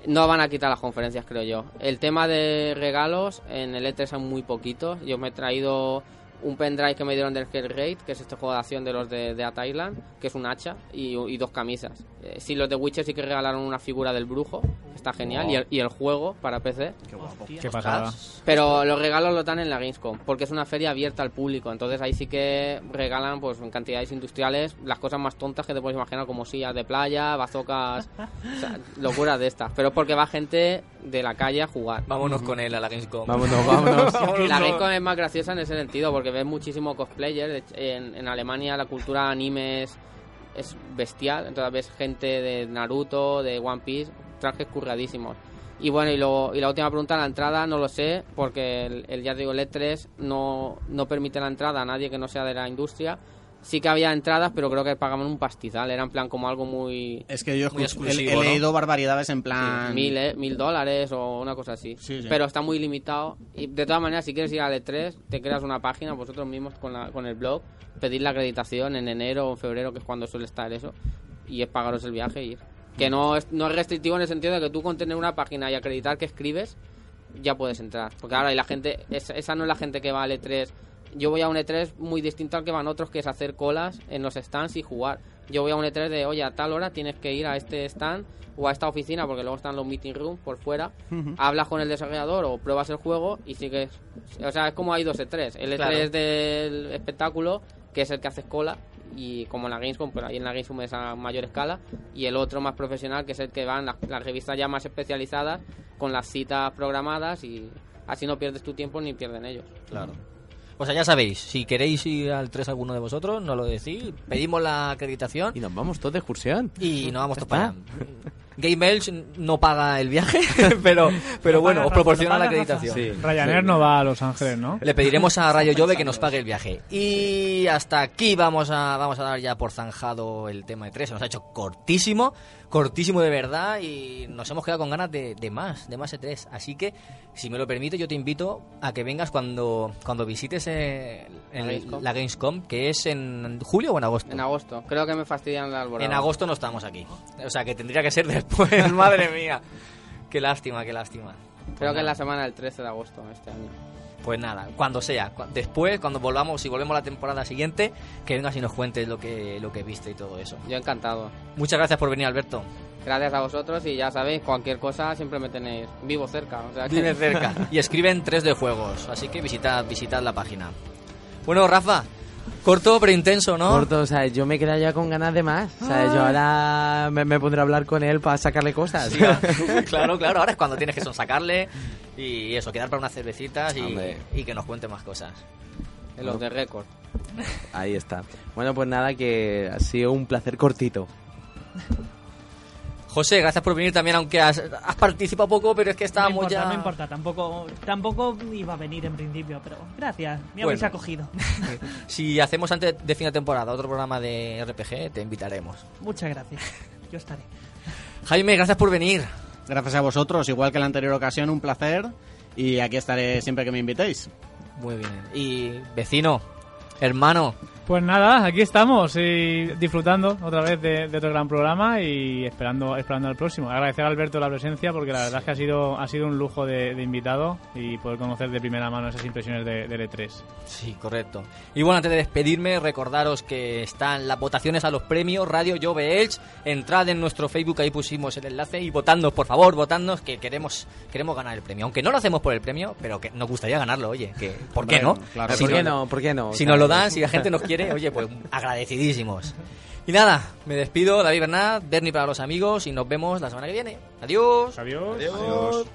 No van a quitar las conferencias, creo yo. El tema de regalos, en el E3 hay muy poquitos. Yo me he traído un pendrive que me dieron del Hellraid, que es este juego de acción de los de, de At Island, que es un hacha, y, y dos camisas. Eh, sí, los de Witcher sí que regalaron una figura del brujo, está genial, y, el, y el juego para PC. Qué guapo. Qué pasada. Pero los regalos los dan en la Gamescom, porque es una feria abierta al público. Entonces ahí sí que regalan pues en cantidades industriales las cosas más tontas que te puedes imaginar, como sillas de playa, bazocas, o sea, locuras de estas. Pero es porque va gente de la calle a jugar. Vámonos con él a la Gamescom. Vámonos, vámonos. La Gamescom es más graciosa en ese sentido, porque ves muchísimo cosplayer. En, en Alemania la cultura anime es, es bestial. Entonces ves gente de Naruto, de One Piece, trajes curradísimos. Y bueno, y, lo, y la última pregunta, la entrada no lo sé, porque el, el ya digo, el E3 no, no permite la entrada a nadie que no sea de la industria. Sí que había entradas, pero creo que pagaban un pastizal. Era en plan como algo muy... Es que yo Muy he, he ¿no? leído barbaridades en plan... mil, eh, mil dólares o una cosa así. Sí, sí. Pero está muy limitado. Y de todas maneras, si quieres ir al E3, te creas una página vosotros mismos con, la, con el blog, pedir la acreditación en enero o en febrero, que es cuando suele estar eso, y es pagaros el viaje e ir. Que no es, no es restrictivo en el sentido de que tú con tener una página y acreditar que escribes, ya puedes entrar. Porque ahora y la gente, esa, esa no es la gente que va al E3. Yo voy a un E3 muy distinto al que van otros, que es hacer colas en los stands y jugar. Yo voy a un E3 de, oye, a tal hora tienes que ir a este stand o a esta oficina, porque luego están los meeting rooms por fuera. Hablas con el desarrollador o pruebas el juego y sigues. O sea, es como hay dos E3. El E3 Claro. del espectáculo, que es el que haces cola, y como en la Gamescom, pero ahí en la Gamescom es a mayor escala, y el otro más profesional, que es el que van las, las revistas ya más especializadas, con las citas programadas y Así no pierdes tu tiempo ni pierden ellos. Claro. O sea, ya sabéis, si queréis ir al 3 alguno de vosotros, nos lo decís, pedimos la acreditación Y nos vamos todos de excursión. y nos vamos todos para allá. Game Elch no paga el viaje, pero, pero bueno, os proporciona la acreditación. Sí. Ryanair no va a Los Ángeles, ¿no? Le pediremos a Rayo Jove que nos pague el viaje. Y hasta aquí vamos a, vamos a dar ya por zanjado el tema de 3. Se nos ha hecho cortísimo, cortísimo de verdad y nos hemos quedado con ganas de, de más, de más E3. Así que, si me lo permite, yo te invito a que vengas cuando, cuando visites eh, el- La Gamescom. la Gamescom, que es en julio o en agosto. En agosto. Creo que me fastidian la alborada. En agosto no estamos aquí. O sea, que tendría que ser después. Madre mía. Qué lástima, qué lástima. Creo que en la semana del 13 de agosto este año. Pues nada, cuando sea, después, cuando volvamos, si volvemos la temporada siguiente, que vengas y nos cuentes lo que, lo que viste y todo eso. Yo encantado. Muchas gracias por venir, Alberto. Gracias a vosotros y ya sabéis, cualquier cosa siempre me tenéis vivo cerca. O sea que- Vive cerca. Y escriben 3D Juegos, así que visitad, visitad la página. Bueno, Rafa, corto pero intenso, ¿no? Corto, o sea, yo me quedé ya con ganas de más. O sea, yo ahora me, me pondré a hablar con él para sacarle cosas. Sí, claro, claro, ahora es cuando tienes que sonsacarle y eso, quedar para unas cervecitas y, y que nos cuente más cosas. En los de récord. Ahí está. Bueno, pues nada, que ha sido un placer cortito. José, gracias por venir también, aunque has, has participado poco, pero es que No estábamos importa, ya... no importa, tampoco, tampoco iba a venir en principio, pero gracias, me Bueno. habéis acogido. Si hacemos antes de fin de temporada otro programa de RPG, te invitaremos. Muchas gracias, yo estaré. Jaime, gracias por venir. Gracias a vosotros, igual que en la anterior ocasión, un placer. Y aquí estaré siempre que me invitéis. Muy bien. Y vecino, hermano, Pues nada, aquí estamos y disfrutando otra vez de, de otro gran programa y esperando esperando al próximo. Agradecer a Alberto la presencia porque la verdad es que ha sido ha sido un lujo de, de invitado y poder conocer de primera mano esas impresiones de, del E3. Sí, correcto. Y bueno, antes de despedirme, recordaros que están las votaciones a los premios Radio Jove Elch. Entrad en nuestro Facebook, ahí pusimos el enlace y votadnos, por favor, votadnos que queremos queremos ganar el premio. Aunque no lo hacemos por el premio, pero que nos gustaría ganarlo, oye, que ¿por qué no? Claro, Si ¿Por qué no-? ¿Por qué no? Si nos lo dan, si la gente nos quiere, oye, pues agradecidísimos. Y nada, me despido, David Bernat, Bernie para los amigos y nos vemos la semana que viene. Adiós. Adiós. Adiós.